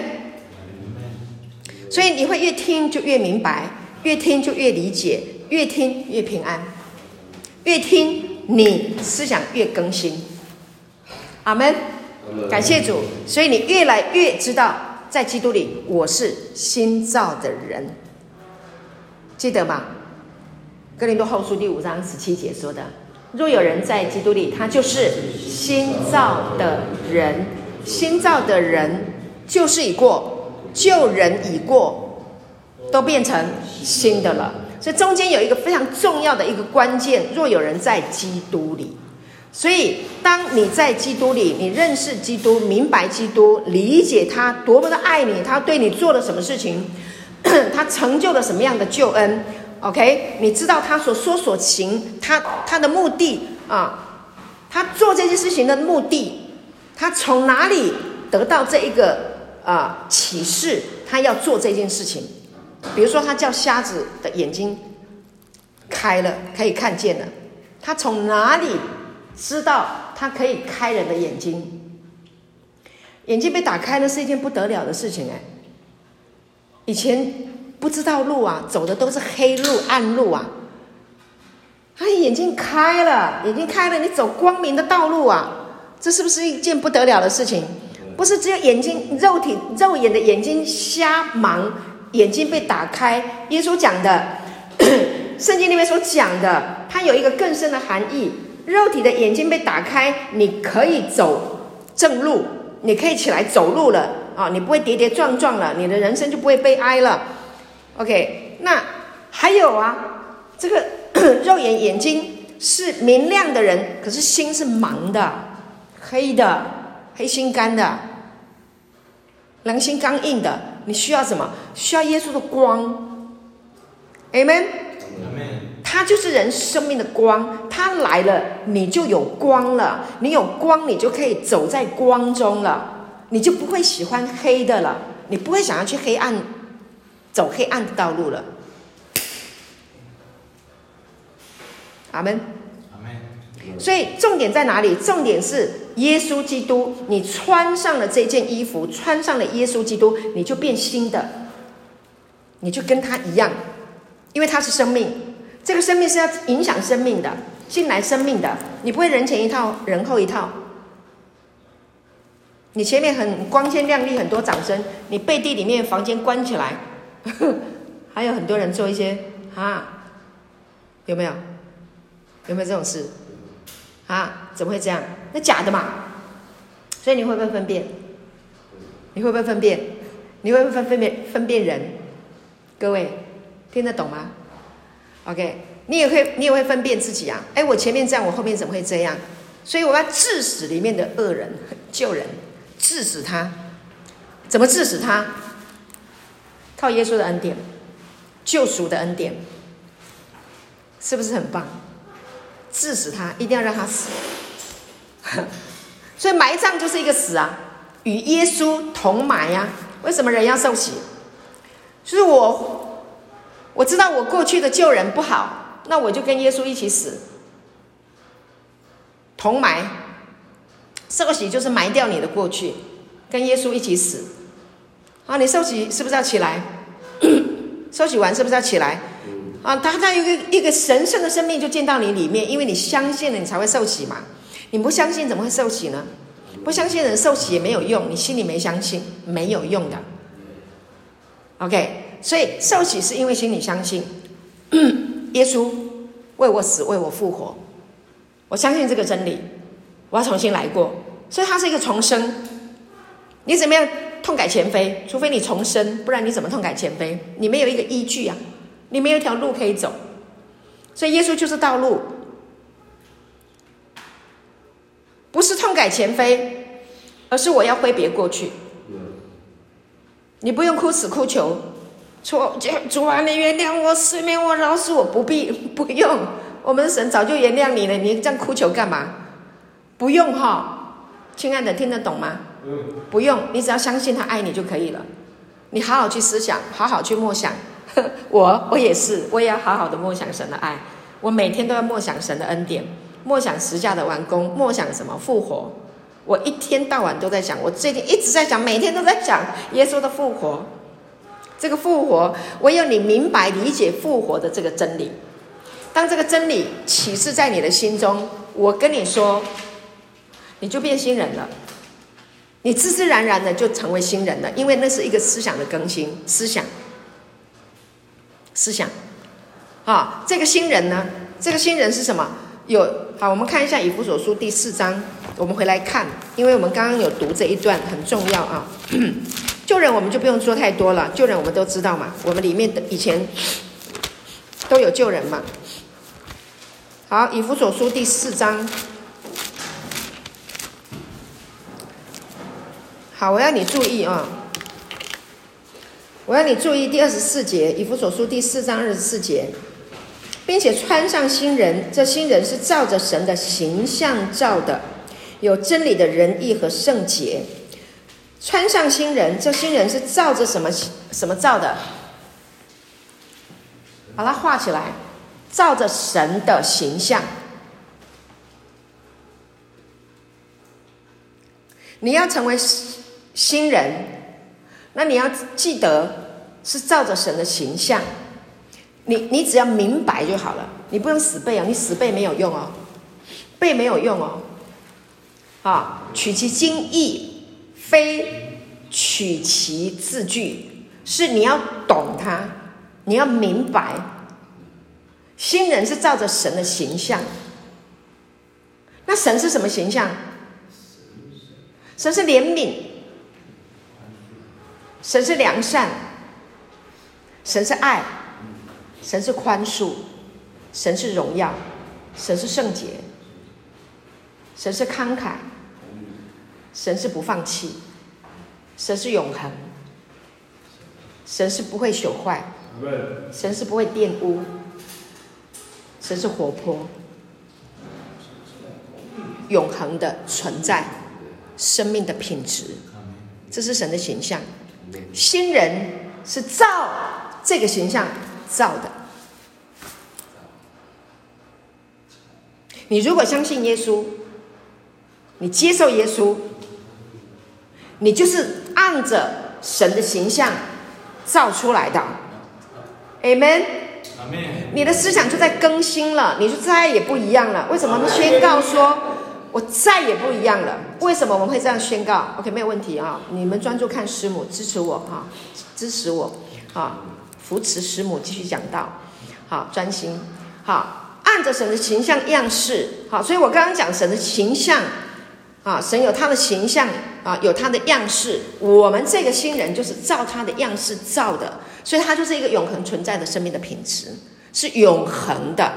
所以你会越听就越明白，越听就越理解，越听越平安，越听你思想越更新。阿门，感谢主。所以你越来越知道，在基督里我是新造的人，记得吗？哥林多后书第五章十七节说的：“若有人在基督里，他就是新造的人。新造的人就是已过，旧人已过，都变成新的了。所以中间有一个非常重要的一个关键：若有人在基督里。”所以，当你在基督里，你认识基督，明白基督，理解他多么的爱你，他对你做了什么事情，他成就了什么样的救恩，OK？你知道他所说所行，他他的目的啊，他做这件事情的目的，他从哪里得到这一个啊启示？他要做这件事情，比如说，他叫瞎子的眼睛开了，可以看见了，他从哪里？知道他可以开人的眼睛，眼睛被打开了是一件不得了的事情哎。以前不知道路啊，走的都是黑路暗路啊。他眼睛开了，眼睛开了，你走光明的道路啊，这是不是一件不得了的事情？不是只有眼睛肉体肉眼的眼睛瞎盲，眼睛被打开。耶稣讲的，圣经里面所讲的，它有一个更深的含义。肉体的眼睛被打开，你可以走正路，你可以起来走路了啊！你不会跌跌撞撞了，你的人生就不会悲哀了。OK，那还有啊，这个 肉眼眼睛是明亮的人，可是心是盲的、黑的、黑心肝的、良心刚硬的。你需要什么？需要耶稣的光。Amen。他就是人生命的光，他来了，你就有光了。你有光，你就可以走在光中了，你就不会喜欢黑的了，你不会想要去黑暗，走黑暗的道路了。阿门。阿门。所以重点在哪里？重点是耶稣基督。你穿上了这件衣服，穿上了耶稣基督，你就变新的，你就跟他一样，因为他是生命。这个生命是要影响生命的，进来生命的，你不会人前一套，人后一套。你前面很光鲜亮丽，很多掌声，你背地里面房间关起来，还有很多人做一些啊，有没有？有没有这种事？啊，怎么会这样？那假的嘛。所以你会不会分辨？你会不会分辨？你会不会分分辨分辨人？各位听得懂吗？OK，你也会，你也会分辨自己啊！哎，我前面这样，我后面怎么会这样？所以我要治死里面的恶人，救人，治死他。怎么治死他？靠耶稣的恩典，救赎的恩典，是不是很棒？治死他，一定要让他死。所以埋葬就是一个死啊，与耶稣同埋呀、为什么人要受洗？就是我。我知道我过去的旧人不好，那我就跟耶稣一起死，同埋，受洗就是埋掉你的过去，跟耶稣一起死。啊，你受洗是不是要起来？受洗完是不是要起来？啊，他他有一个一个神圣的生命就进到你里面，因为你相信了，你才会受洗嘛。你不相信怎么会受洗呢？不相信的人受洗也没有用，你心里没相信，没有用的。OK。所以受洗是因为心里相信，耶稣为我死，为我复活，我相信这个真理，我要重新来过。所以它是一个重生。你怎么样痛改前非？除非你重生，不然你怎么痛改前非？你没有一个依据啊，你没有一条路可以走。所以耶稣就是道路，不是痛改前非，而是我要挥别过去。你不用哭死哭求。主，主啊，你原谅我，赦免我，饶恕我，不必，不用，我们神早就原谅你了，你这样哭求干嘛？不用哈，亲爱的，听得懂吗？不用，你只要相信他爱你就可以了。你好好去思想，好好去默想。我，我也是，我也要好好的默想神的爱。我每天都要默想神的恩典，默想十架的完工，默想什么复活。我一天到晚都在讲，我最近一直在讲，每天都在讲耶稣的复活。这个复活，唯有你明白理解复活的这个真理。当这个真理启示在你的心中，我跟你说，你就变新人了，你自自然然的就成为新人了，因为那是一个思想的更新，思想，思想，啊，这个新人呢，这个新人是什么？有好，我们看一下以弗所书第四章，我们回来看，因为我们刚刚有读这一段很重要啊。旧人我们就不用说太多了，旧人我们都知道嘛，我们里面的以前都有旧人嘛。好，以弗所书第四章。好，我要你注意啊！我要你注意第二十四节，以弗所书第四章二十四节，并且穿上新人，这新人是照着神的形象造的，有真理的仁义和圣洁。穿上新人，这新人是照着什么什么造的？把它画起来。照着神的形象，你要成为新人，那你要记得是照着神的形象。你你只要明白就好了，你不用死背啊，你死背没有用哦，背没有用哦。啊，取其精义，非取其字句，是你要懂它，你要明白。新人是照着神的形象，那神是什么形象？神是怜悯，神是良善，神是爱，神是宽恕，神是荣耀，神是圣洁，神是慷慨，神是不放弃，神是永恒，神是不会朽坏，神是不会玷污。神是活泼、永恒的存在，生命的品质，这是神的形象。新人是照这个形象造的。你如果相信耶稣，你接受耶稣，你就是按着神的形象造出来的。Amen。你的思想就在更新了，你就再也不一样了。为什么他宣告说，我再也不一样了？为什么我们会这样宣告？OK，没有问题啊。你们专注看师母，支持我哈，支持我啊，扶持师母继续讲道。好，专心好，按着神的形象样式好。所以我刚刚讲神的形象啊，神有他的形象啊，有他的样式。我们这个新人就是照他的样式造的。所以他就是一个永恒存在的生命的品质，是永恒的，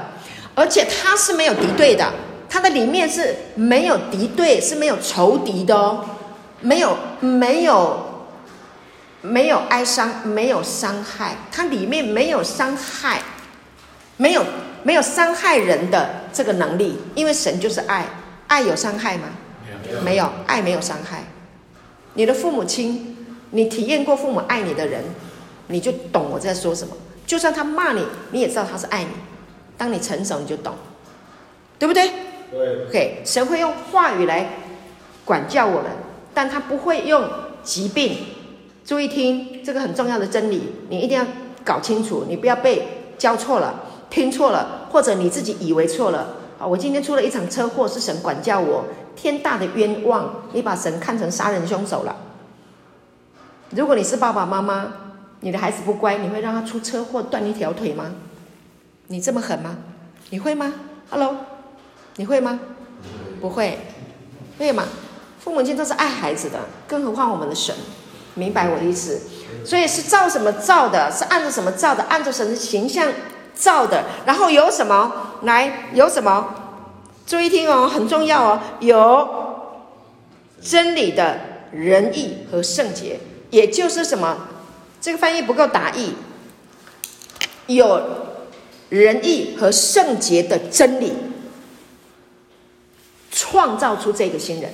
而且他是没有敌对的，它的里面是没有敌对，是没有仇敌的哦，没有没有没有哀伤，没有伤害，它里面没有伤害，没有没有伤害人的这个能力，因为神就是爱，爱有伤害吗？没有，没有，爱没有伤害。你的父母亲，你体验过父母爱你的人。你就懂我在说什么，就算他骂你，你也知道他是爱你。当你成熟，你就懂，对不对？对。OK，神会用话语来管教我们，但他不会用疾病。注意听，这个很重要的真理，你一定要搞清楚，你不要被教错了、听错了，或者你自己以为错了。啊，我今天出了一场车祸，是神管教我，天大的冤枉！你把神看成杀人凶手了。如果你是爸爸妈妈，你的孩子不乖，你会让他出车祸断一条腿吗？你这么狠吗？你会吗？Hello，你会吗？不会，为什么？父母亲都是爱孩子的，更何况我们的神，明白我的意思？所以是照什么造的？是按照什么造的？按照神的形象造的。然后有什么？来，有什么？注意听哦，很重要哦。有真理的仁义和圣洁，也就是什么？这个翻译不够达意，有仁义和圣洁的真理，创造出这个新人。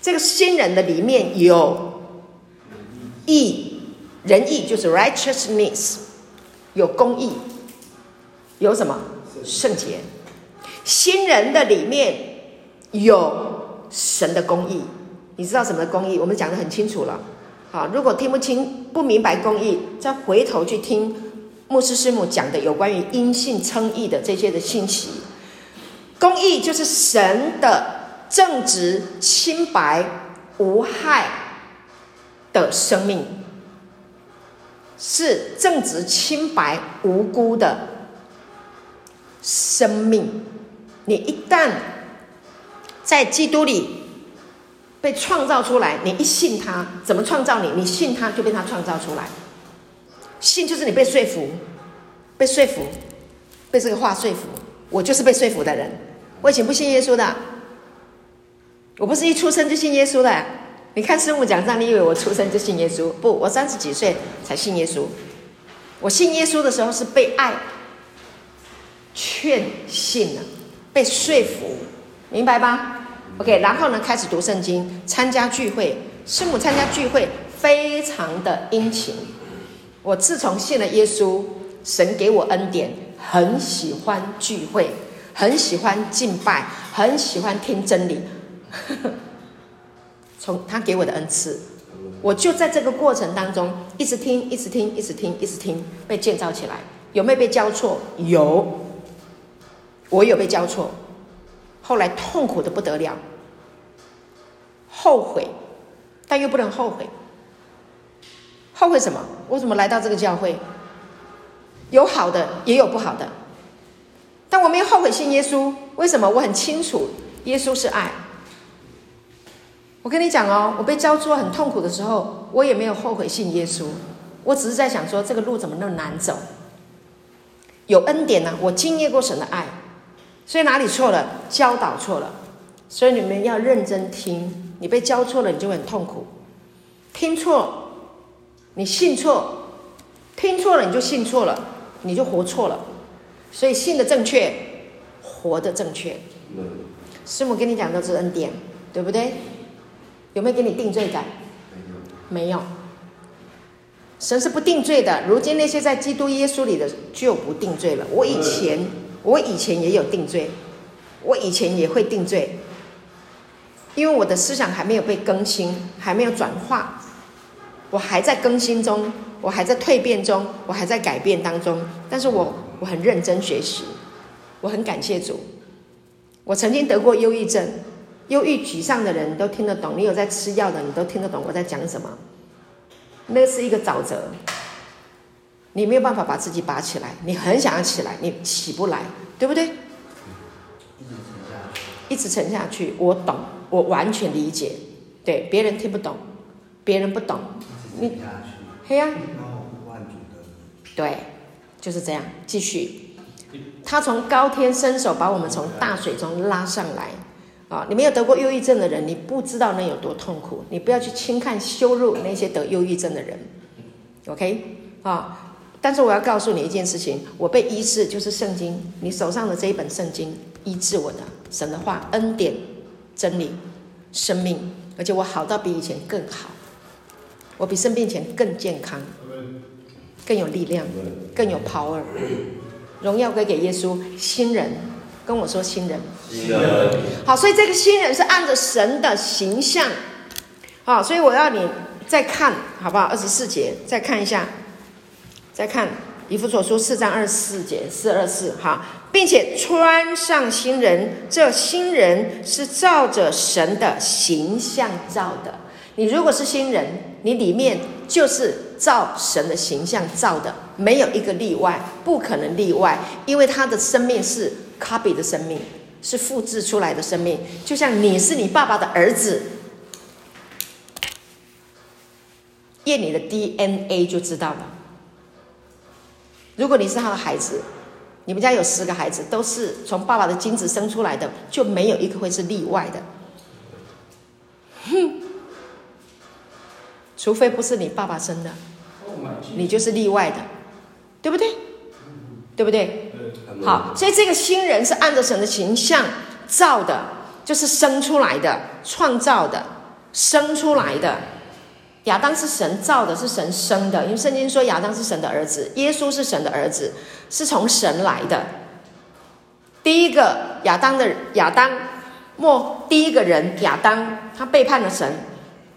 这个新人的里面有义，仁义就是 righteousness，有公义，有什么圣洁？新人的里面有神的公义，你知道什么公义？我们讲的很清楚了。好，如果听不清、不明白公义，再回头去听牧师师母讲的有关于因信称义的这些的信息。公义就是神的正直、清白、无害的生命，是正直、清白、无辜的生命。你一旦在基督里被创造出来，你一信他，怎么创造你？你信他，就被他创造出来。信就是你被说服，被说服，被这个话说服。我就是被说服的人。我以前不信耶稣的，我不是一出生就信耶稣的。你看师母讲章，你以为我出生就信耶稣？不，我三十几岁才信耶稣。我信耶稣的时候是被爱劝信了，被说服，明白吧？OK，然后呢，开始读圣经，参加聚会。师母参加聚会非常的殷勤。我自从信了耶稣，神给我恩典，很喜欢聚会。很喜欢敬拜，很喜欢听真理。从他给我的恩赐，我就在这个过程当中一直听，一直听，一直听，一直听，被建造起来。有没有被交错？有，我有被交错。后来痛苦的不得了，后悔，但又不能后悔。后悔什么？我怎么来到这个教会？有好的，也有不好的。但我没有后悔信耶稣，为什么？我很清楚，耶稣是爱。我跟你讲哦，我被教错很痛苦的时候，我也没有后悔信耶稣，我只是在想说，这个路怎么那么难走？有恩典呢、我经历过神的爱，所以哪里错了？教导错了，所以你们要认真听。你被教错了，你就很痛苦。听错，你信错，听错了你就信错了，你就活错了。所以信的正确，活的正确。师母跟你讲都是恩典，对不对？有没有给你定罪感？没有。神是不定罪的。如今那些在基督耶稣里的就不定罪了。我以前，我以前也有定罪，我以前也会定罪，因为我的思想还没有被更新，还没有转化，我还在更新中，我还在蜕变中，我还在改变当中，但是我。我很认真学习，我很感谢主。我曾经得过忧郁症，忧郁沮丧的人都听得懂。你有在吃药的，你都听得懂我在讲什么。那是一个沼泽，你没有办法把自己拔起来。你很想要起来，你起不来，对不对？一直沉下去。我懂，我完全理解。对，别人听不懂，别人不懂。你，嘿呀。对。就是这样，继续。他从高天伸手把我们从大水中拉上来。啊，你没有得过忧郁症的人，你不知道那有多痛苦。你不要去轻看、羞辱那些得忧郁症的人。OK，啊，但是我要告诉你一件事情：我被医治，就是圣经，你手上的这一本圣经医治我的。神的话、恩典、真理、生命，而且我好到比以前更好，我比生病前更健康。更有力量，更有 power，荣耀归给耶稣。新人跟我说新人，新人好，所以这个新人是按着神的形象，好，所以我要你再看好不好？二十四节再看一下，再看以弗所书四章二十四节四二四好，并且穿上新人，这新人是照着神的形象造的。你如果是新人，你里面就是。照神的形象造的，没有一个例外，不可能例外，因为他的生命是 copy 的生命，是复制出来的生命，就像你是你爸爸的儿子，验你的 DNA 就知道了。如果你是他的孩子，你们家有十个孩子，都是从爸爸的精子生出来的，就没有一个会是例外的。除非不是你爸爸生的，你就是例外的，对不对？对不对？好，所以这个新人是按照神的形象造的，就是生出来的、创造的、生出来的。亚当是神造的，是神生的，因为圣经说亚当是神的儿子，耶稣是神的儿子，是从神来的。第一个亚当的亚当，莫第一个人亚当，他背叛了神。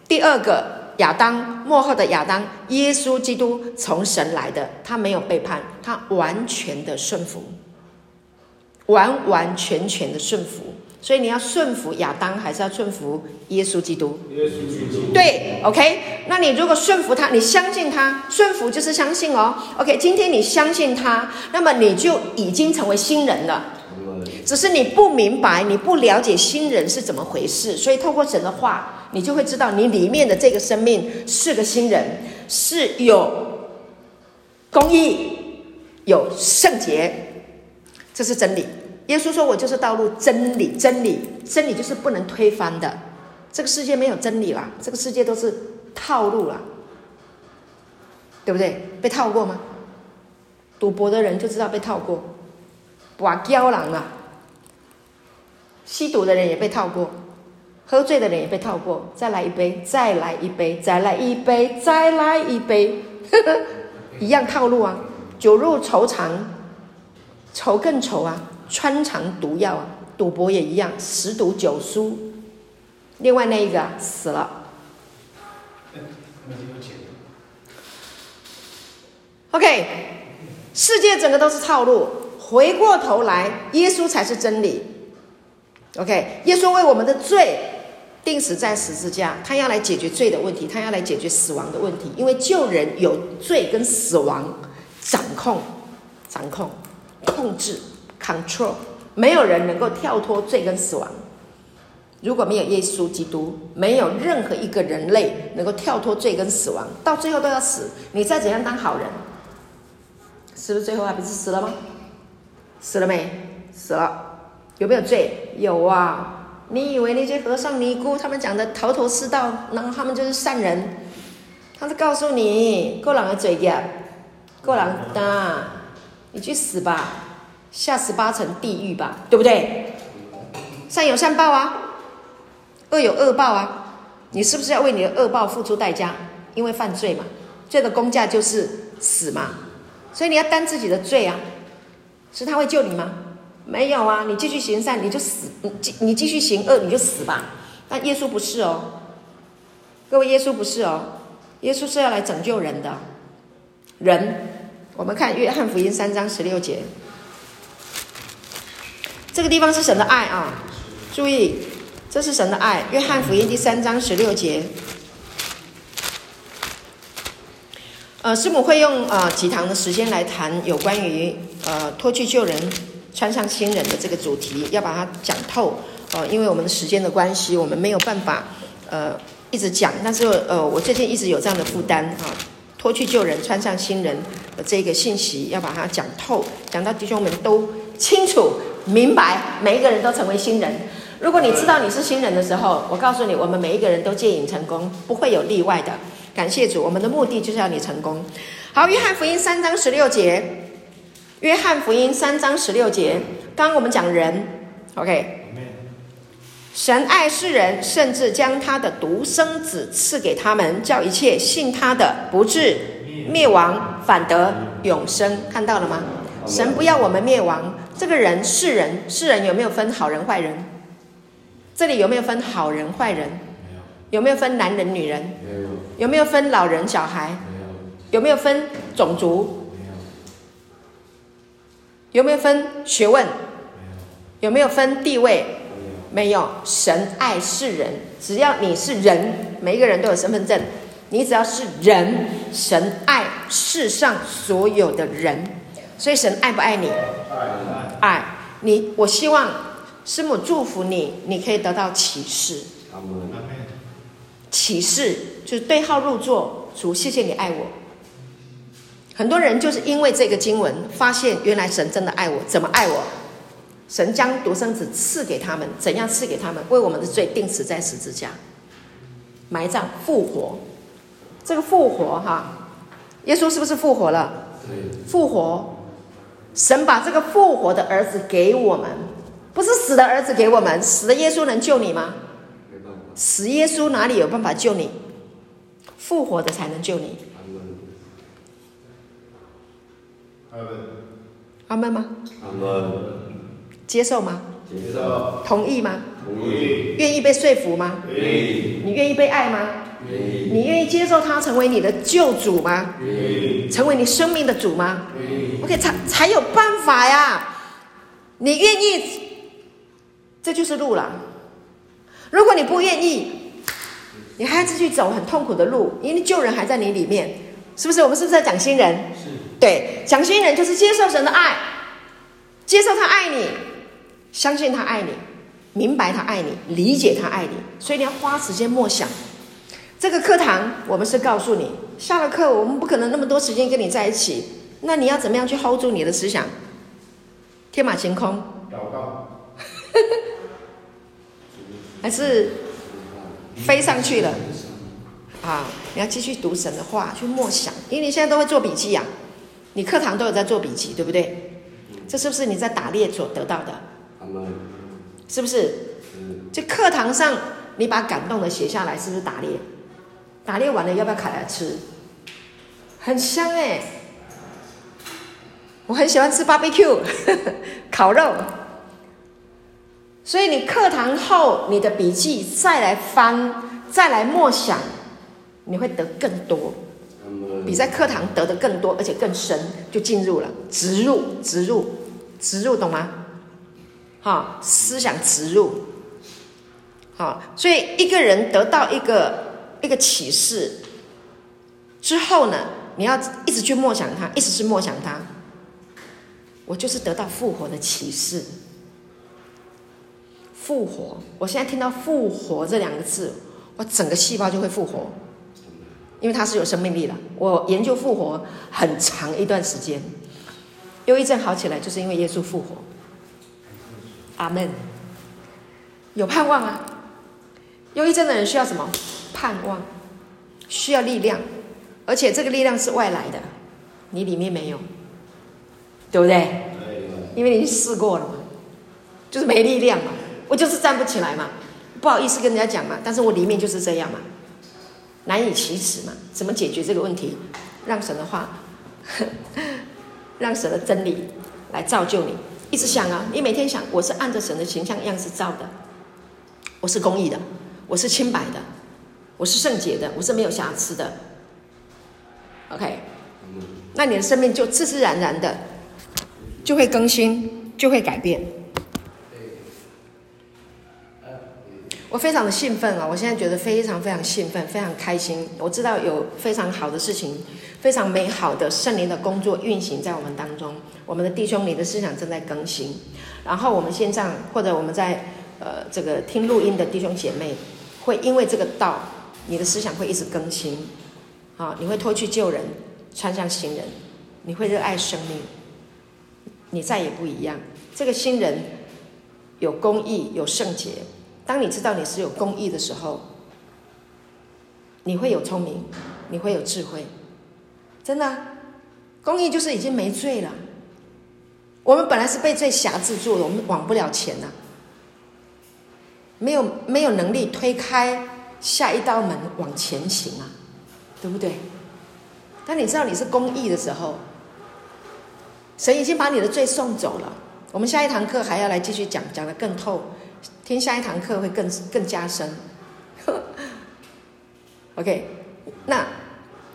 第二个。亚当，末后的亚当，耶稣基督从神来的，他没有背叛，他完全的顺服，完完全全的顺服。所以你要顺服亚当，还是要顺服耶稣基督？耶稣基督。对，OK。那你如果顺服他，你相信他，顺服就是相信哦。OK，今天你相信他，那么你就已经成为新人了。只是你不明白，你不了解新人是怎么回事，所以透过神的话，你就会知道你里面的这个生命是个新人，是有公义、有圣洁，这是真理。耶稣说：“我就是道路、真理、真理，真理就是不能推翻的。这个世界没有真理了，这个世界都是套路了，对不对？被套过吗？赌博的人就知道被套过，哇胶人啊，吸毒的人也被套过，喝醉的人也被套过。再来一杯，再来一杯，再来一杯，再来一杯，呵呵，一样套路啊。酒入愁肠，愁更愁啊。”穿肠毒药啊，赌博也一样，十赌九输。另外那一个，死了。OK，世界整个都是套路。回过头来，耶稣才是真理。OK，耶稣为我们的罪钉死在十字架，他要来解决罪的问题，他要来解决死亡的问题。因为救人有罪跟死亡掌控、掌控、控制。Control，没有人能够跳脱罪跟死亡。如果没有耶稣基督，没有任何一个人类能够跳脱罪跟死亡，到最后都要死。你再怎样当好人，死了最后还不是死了吗？死了没？死了。有没有罪？有啊。你以为那些和尚尼姑他们讲的头头是道，然后他们就是善人？他是告诉你，过狼的罪孽，过狼的，你去死吧。下十八层地狱吧，对不对？善有善报啊，恶有恶报啊。你是不是要为你的恶报付出代价？因为犯罪嘛，罪的工价就是死嘛。所以你要担自己的罪啊。是他会救你吗？没有啊，你继续行善你就死，你继你继续行恶你就死吧。但耶稣不是哦，各位，耶稣不是哦，耶稣是要来拯救人的。人，我们看约翰福音三章十六节。这个地方是神的爱啊！注意，这是神的爱。约翰福音第三章十六节。呃，师母会用呃几堂的时间来谈有关于呃脱去旧人，穿上新人的这个主题，要把它讲透。呃，因为我们时间的关系，我们没有办法呃一直讲。但是呃，我最近一直有这样的负担啊，脱去旧人，穿上新人的这个信息，要把它讲透，讲到弟兄们都清楚。明白，每一个人都成为新人。如果你知道你是新人的时候，我告诉你，我们每一个人都借引成功，不会有例外的。感谢主，我们的目的就是要你成功。好，约翰福音三章十六节。约翰福音三章十六节，刚刚我们讲人，OK。神爱世人，甚至将他的独生子赐给他们，叫一切信他的不至灭亡，反得永生。看到了吗？神不要我们灭亡。这个人是人，世人有没有分好人坏人？这里有没有分好人坏人？有没有分男人女人？有没有分老人小孩？有没有分种族？有没有分学问？有没有分地位？没有。神爱世人，只要你是人，每一个人都有身份证。你只要是人，神爱世上所有的人。所以神爱不爱你？爱你。我希望师母祝福你，你可以得到启示。启示就是对号入座，主，谢谢你爱我。很多人就是因为这个经文，发现原来神真的爱我。怎么爱我？神将独生子赐给他们，怎样赐给他们？为我们的罪定死在十字架，埋葬、复活。这个复活哈，耶稣是不是复活了？复活。神把这个复活的儿子给我们，不是死的儿子给我们。死的耶稣能救你吗？死耶稣哪里有办法救你？复活的才能救你。阿门。阿门吗？阿门。接受吗？接受。同意吗？同意。愿意被说服吗？愿意。你愿意被爱吗？愿意，你愿意接受他成为你的救主吗？愿意，成为你生命的主吗愿意，？OK，才才有办法呀。你愿意，这就是路了。如果你不愿意，你还要继续走很痛苦的路，因为救人还在你里面，是不是？我们是不是在讲新人？是，对，讲新人就是接受神的爱，接受他爱你，相信他爱你，明白他爱你，理解他爱你，所以你要花时间默想。这个课堂，我们是告诉你，下了课我们不可能那么多时间跟你在一起，那你要怎么样去 hold 住你的思想？天马行空，祷告，还是飞上去了？啊，你要继续读神的话，去默想，因为你现在都会做笔记呀、啊，你课堂都有在做笔记，对不对？这是不是你在打猎所得到的？是不是？就课堂上你把感动的写下来，是不是打猎？打猎完了要不要砍来吃？很香哎！我很喜欢吃 barbecue 烤肉，所以你课堂后你的笔记再来翻，再来默想，你会得更多，比在课堂得的更多，而且更深，就进入了植入、植入、植入，懂吗？好，思想植入，好，所以一个人得到一个一个启示之后呢，你要一直去默想它，一直去默想它。我就是得到复活的启示，复活！我现在听到“复活”这两个字，我整个细胞就会复活，因为它是有生命力的。我研究复活很长一段时间，忧郁症好起来就是因为耶稣复活。阿门。有盼望啊！忧郁症的人需要什么？盼望，需要力量，而且这个力量是外来的，你里面没有。对不对？因为你试过了嘛，就是没力量嘛，我就是站不起来嘛，不好意思跟人家讲嘛，但是我里面就是这样嘛，难以启齿嘛，怎么解决这个问题？让神的话，让神的真理来造就你。一直想啊，你每天想，我是按着神的形象样式造的，我是公义的，我是清白的，我是圣洁的，我是没有瑕疵的。OK，那你的生命就自自然然的。就会更新，就会改变。我非常的兴奋啊！我现在觉得非常非常兴奋，非常开心。我知道有非常好的事情，非常美好的圣灵的工作运行在我们当中。我们的弟兄，你的思想正在更新。然后我们线上或者我们在呃这个听录音的弟兄姐妹，会因为这个道，你的思想会一直更新。啊，你会脱去旧人，穿上新人。你会热爱生命。你再也不一样。这个新人有公义，有圣洁。当你知道你是有公义的时候，你会有聪明，你会有智慧。真的，公义就是已经没罪了。我们本来是被罪辖制住了，我们往不了前呐、啊，没有没有能力推开下一道门往前行啊，对不对？当你知道你是公义的时候。神已经把你的罪送走了。我们下一堂课还要来继续讲，讲得更透。听下一堂课会更更加深。OK，那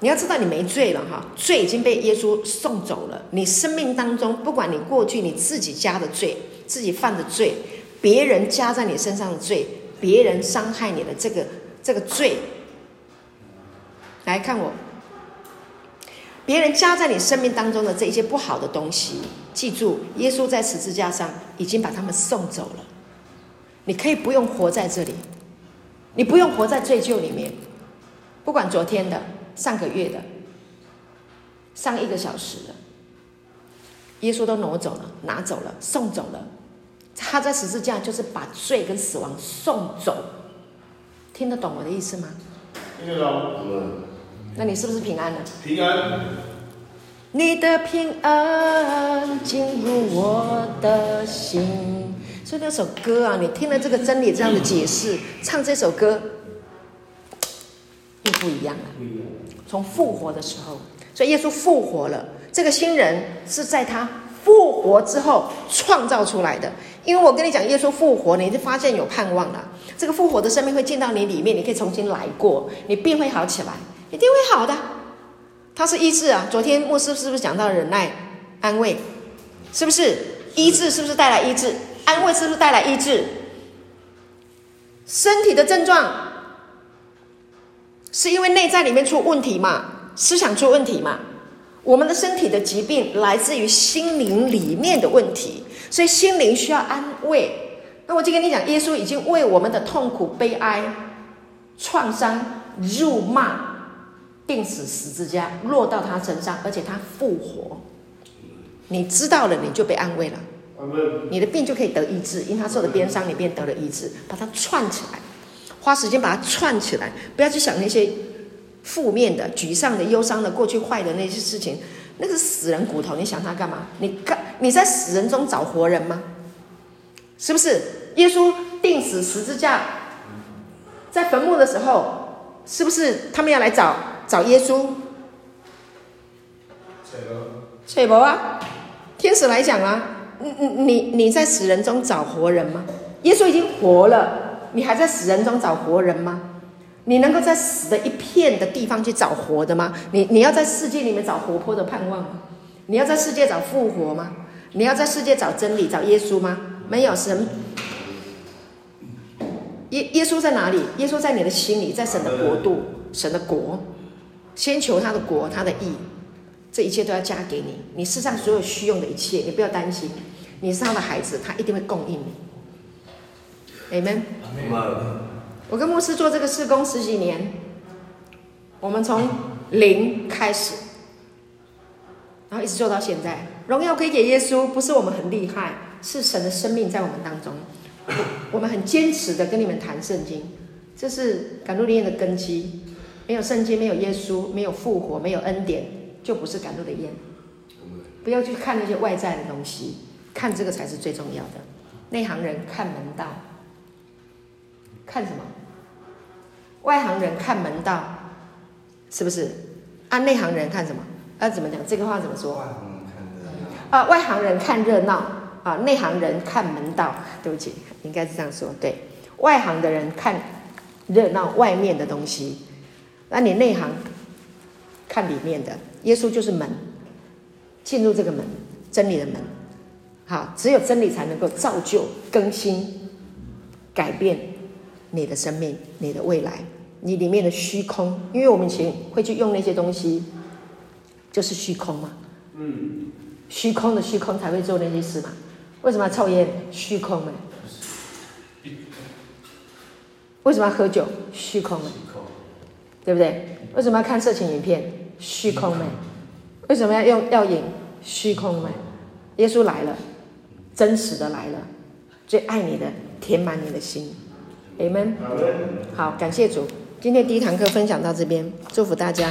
你要知道你没罪了哈，罪已经被耶稣送走了。你生命当中，不管你过去你自己加的罪、自己犯的罪、别人加在你身上的罪、别人伤害你的这个这个罪，来看我。别人加在你生命当中的这一些不好的东西，记住，耶稣在十字架上已经把他们送走了。你可以不用活在这里，你不用活在罪疚里面。不管昨天的、上个月的、上一个小时的，耶稣都挪走了、拿走了、送走了。他在十字架就是把罪跟死亡送走。听得懂我的意思吗？听得懂。那你是不是平安了？平安。你的平安进入我的心。所以那首歌啊，你听了这个真理这样的解释，唱这首歌又不一样了。从复活的时候，所以耶稣复活了。这个新人是在他复活之后创造出来的，因为我跟你讲，耶稣复活，你就发现有盼望了。这个复活的生命会进到你里面，你可以重新来过，你病会好起来，一定会好的。他是医治啊！昨天牧师是不是讲到忍耐、安慰？是不是医治？是不是带来医治？安慰是不是带来医治？身体的症状是因为内在里面出问题嘛？思想出问题嘛？我们的身体的疾病来自于心灵里面的问题。所以心灵需要安慰。那我就跟你讲，耶稣已经为我们的痛苦、悲哀、创伤、辱骂、钉死十字架，落到他身上，而且他复活。你知道了，你就被安慰了。你的病就可以得医治，因他受的鞭伤，你便得了医治。把它串起来，花时间把它串起来，不要去想那些负面的、沮丧的、忧伤的、过去坏的那些事情。那个是死人骨头，你想他干嘛？你干你在死人中找活人吗？是不是？耶稣钉死十字架，在坟墓的时候，是不是他们要来找找耶稣？谁不啊？天使来讲啊，你你你在死人中找活人吗？耶稣已经活了，你还在死人中找活人吗？你能够在死的一片的地方去找活的吗？你你要在世界里面找活泼的盼望吗？你要在世界找复活吗？你要在世界找真理、找耶稣吗？没有神。耶耶稣在哪里？耶稣在你的心里，在神的国度，神的国。先求他的国，他的义，这一切都要加给你。你世上所有需用的一切，你不要担心。你是他的孩子，他一定会供应你。Amen。我跟牧师做这个事工十几年，我们从零开始，然后一直做到现在。荣耀归给耶稣，不是我们很厉害，是神的生命在我们当中。我们很坚持的跟你们谈圣经，这是赶路的宴的根基。没有圣经，没有耶稣，没有复活，没有恩典，就不是赶路的烟。不要去看那些外在的东西，看这个才是最重要的。内行人看门道，看什么？外行人看门道，是不是？啊，内行人看什么？啊，怎么讲？这个话怎么说？啊，外行人看热闹啊，内行人看门道。对不起，应该是这样说。对，外行的人看热闹，外面的东西。那你内行看里面的。耶稣就是门，进入这个门，真理的门。好，只有真理才能够造就、更新、改变你的生命、你的未来。你里面的虚空，因为我们以前会去用那些东西，就是虚空嘛。嗯。虚空的虚空才会做那些事嘛。为什么要抽烟？虚空嘛。为什么要喝酒？虚空嘛。对不对？为什么要看色情影片？虚空美。为什么要用要引？虚空美。耶稣来了，真实的来了，最爱你的，填满你的心。Amen。好，感谢主。今天第一堂课分享到这边，祝福大家。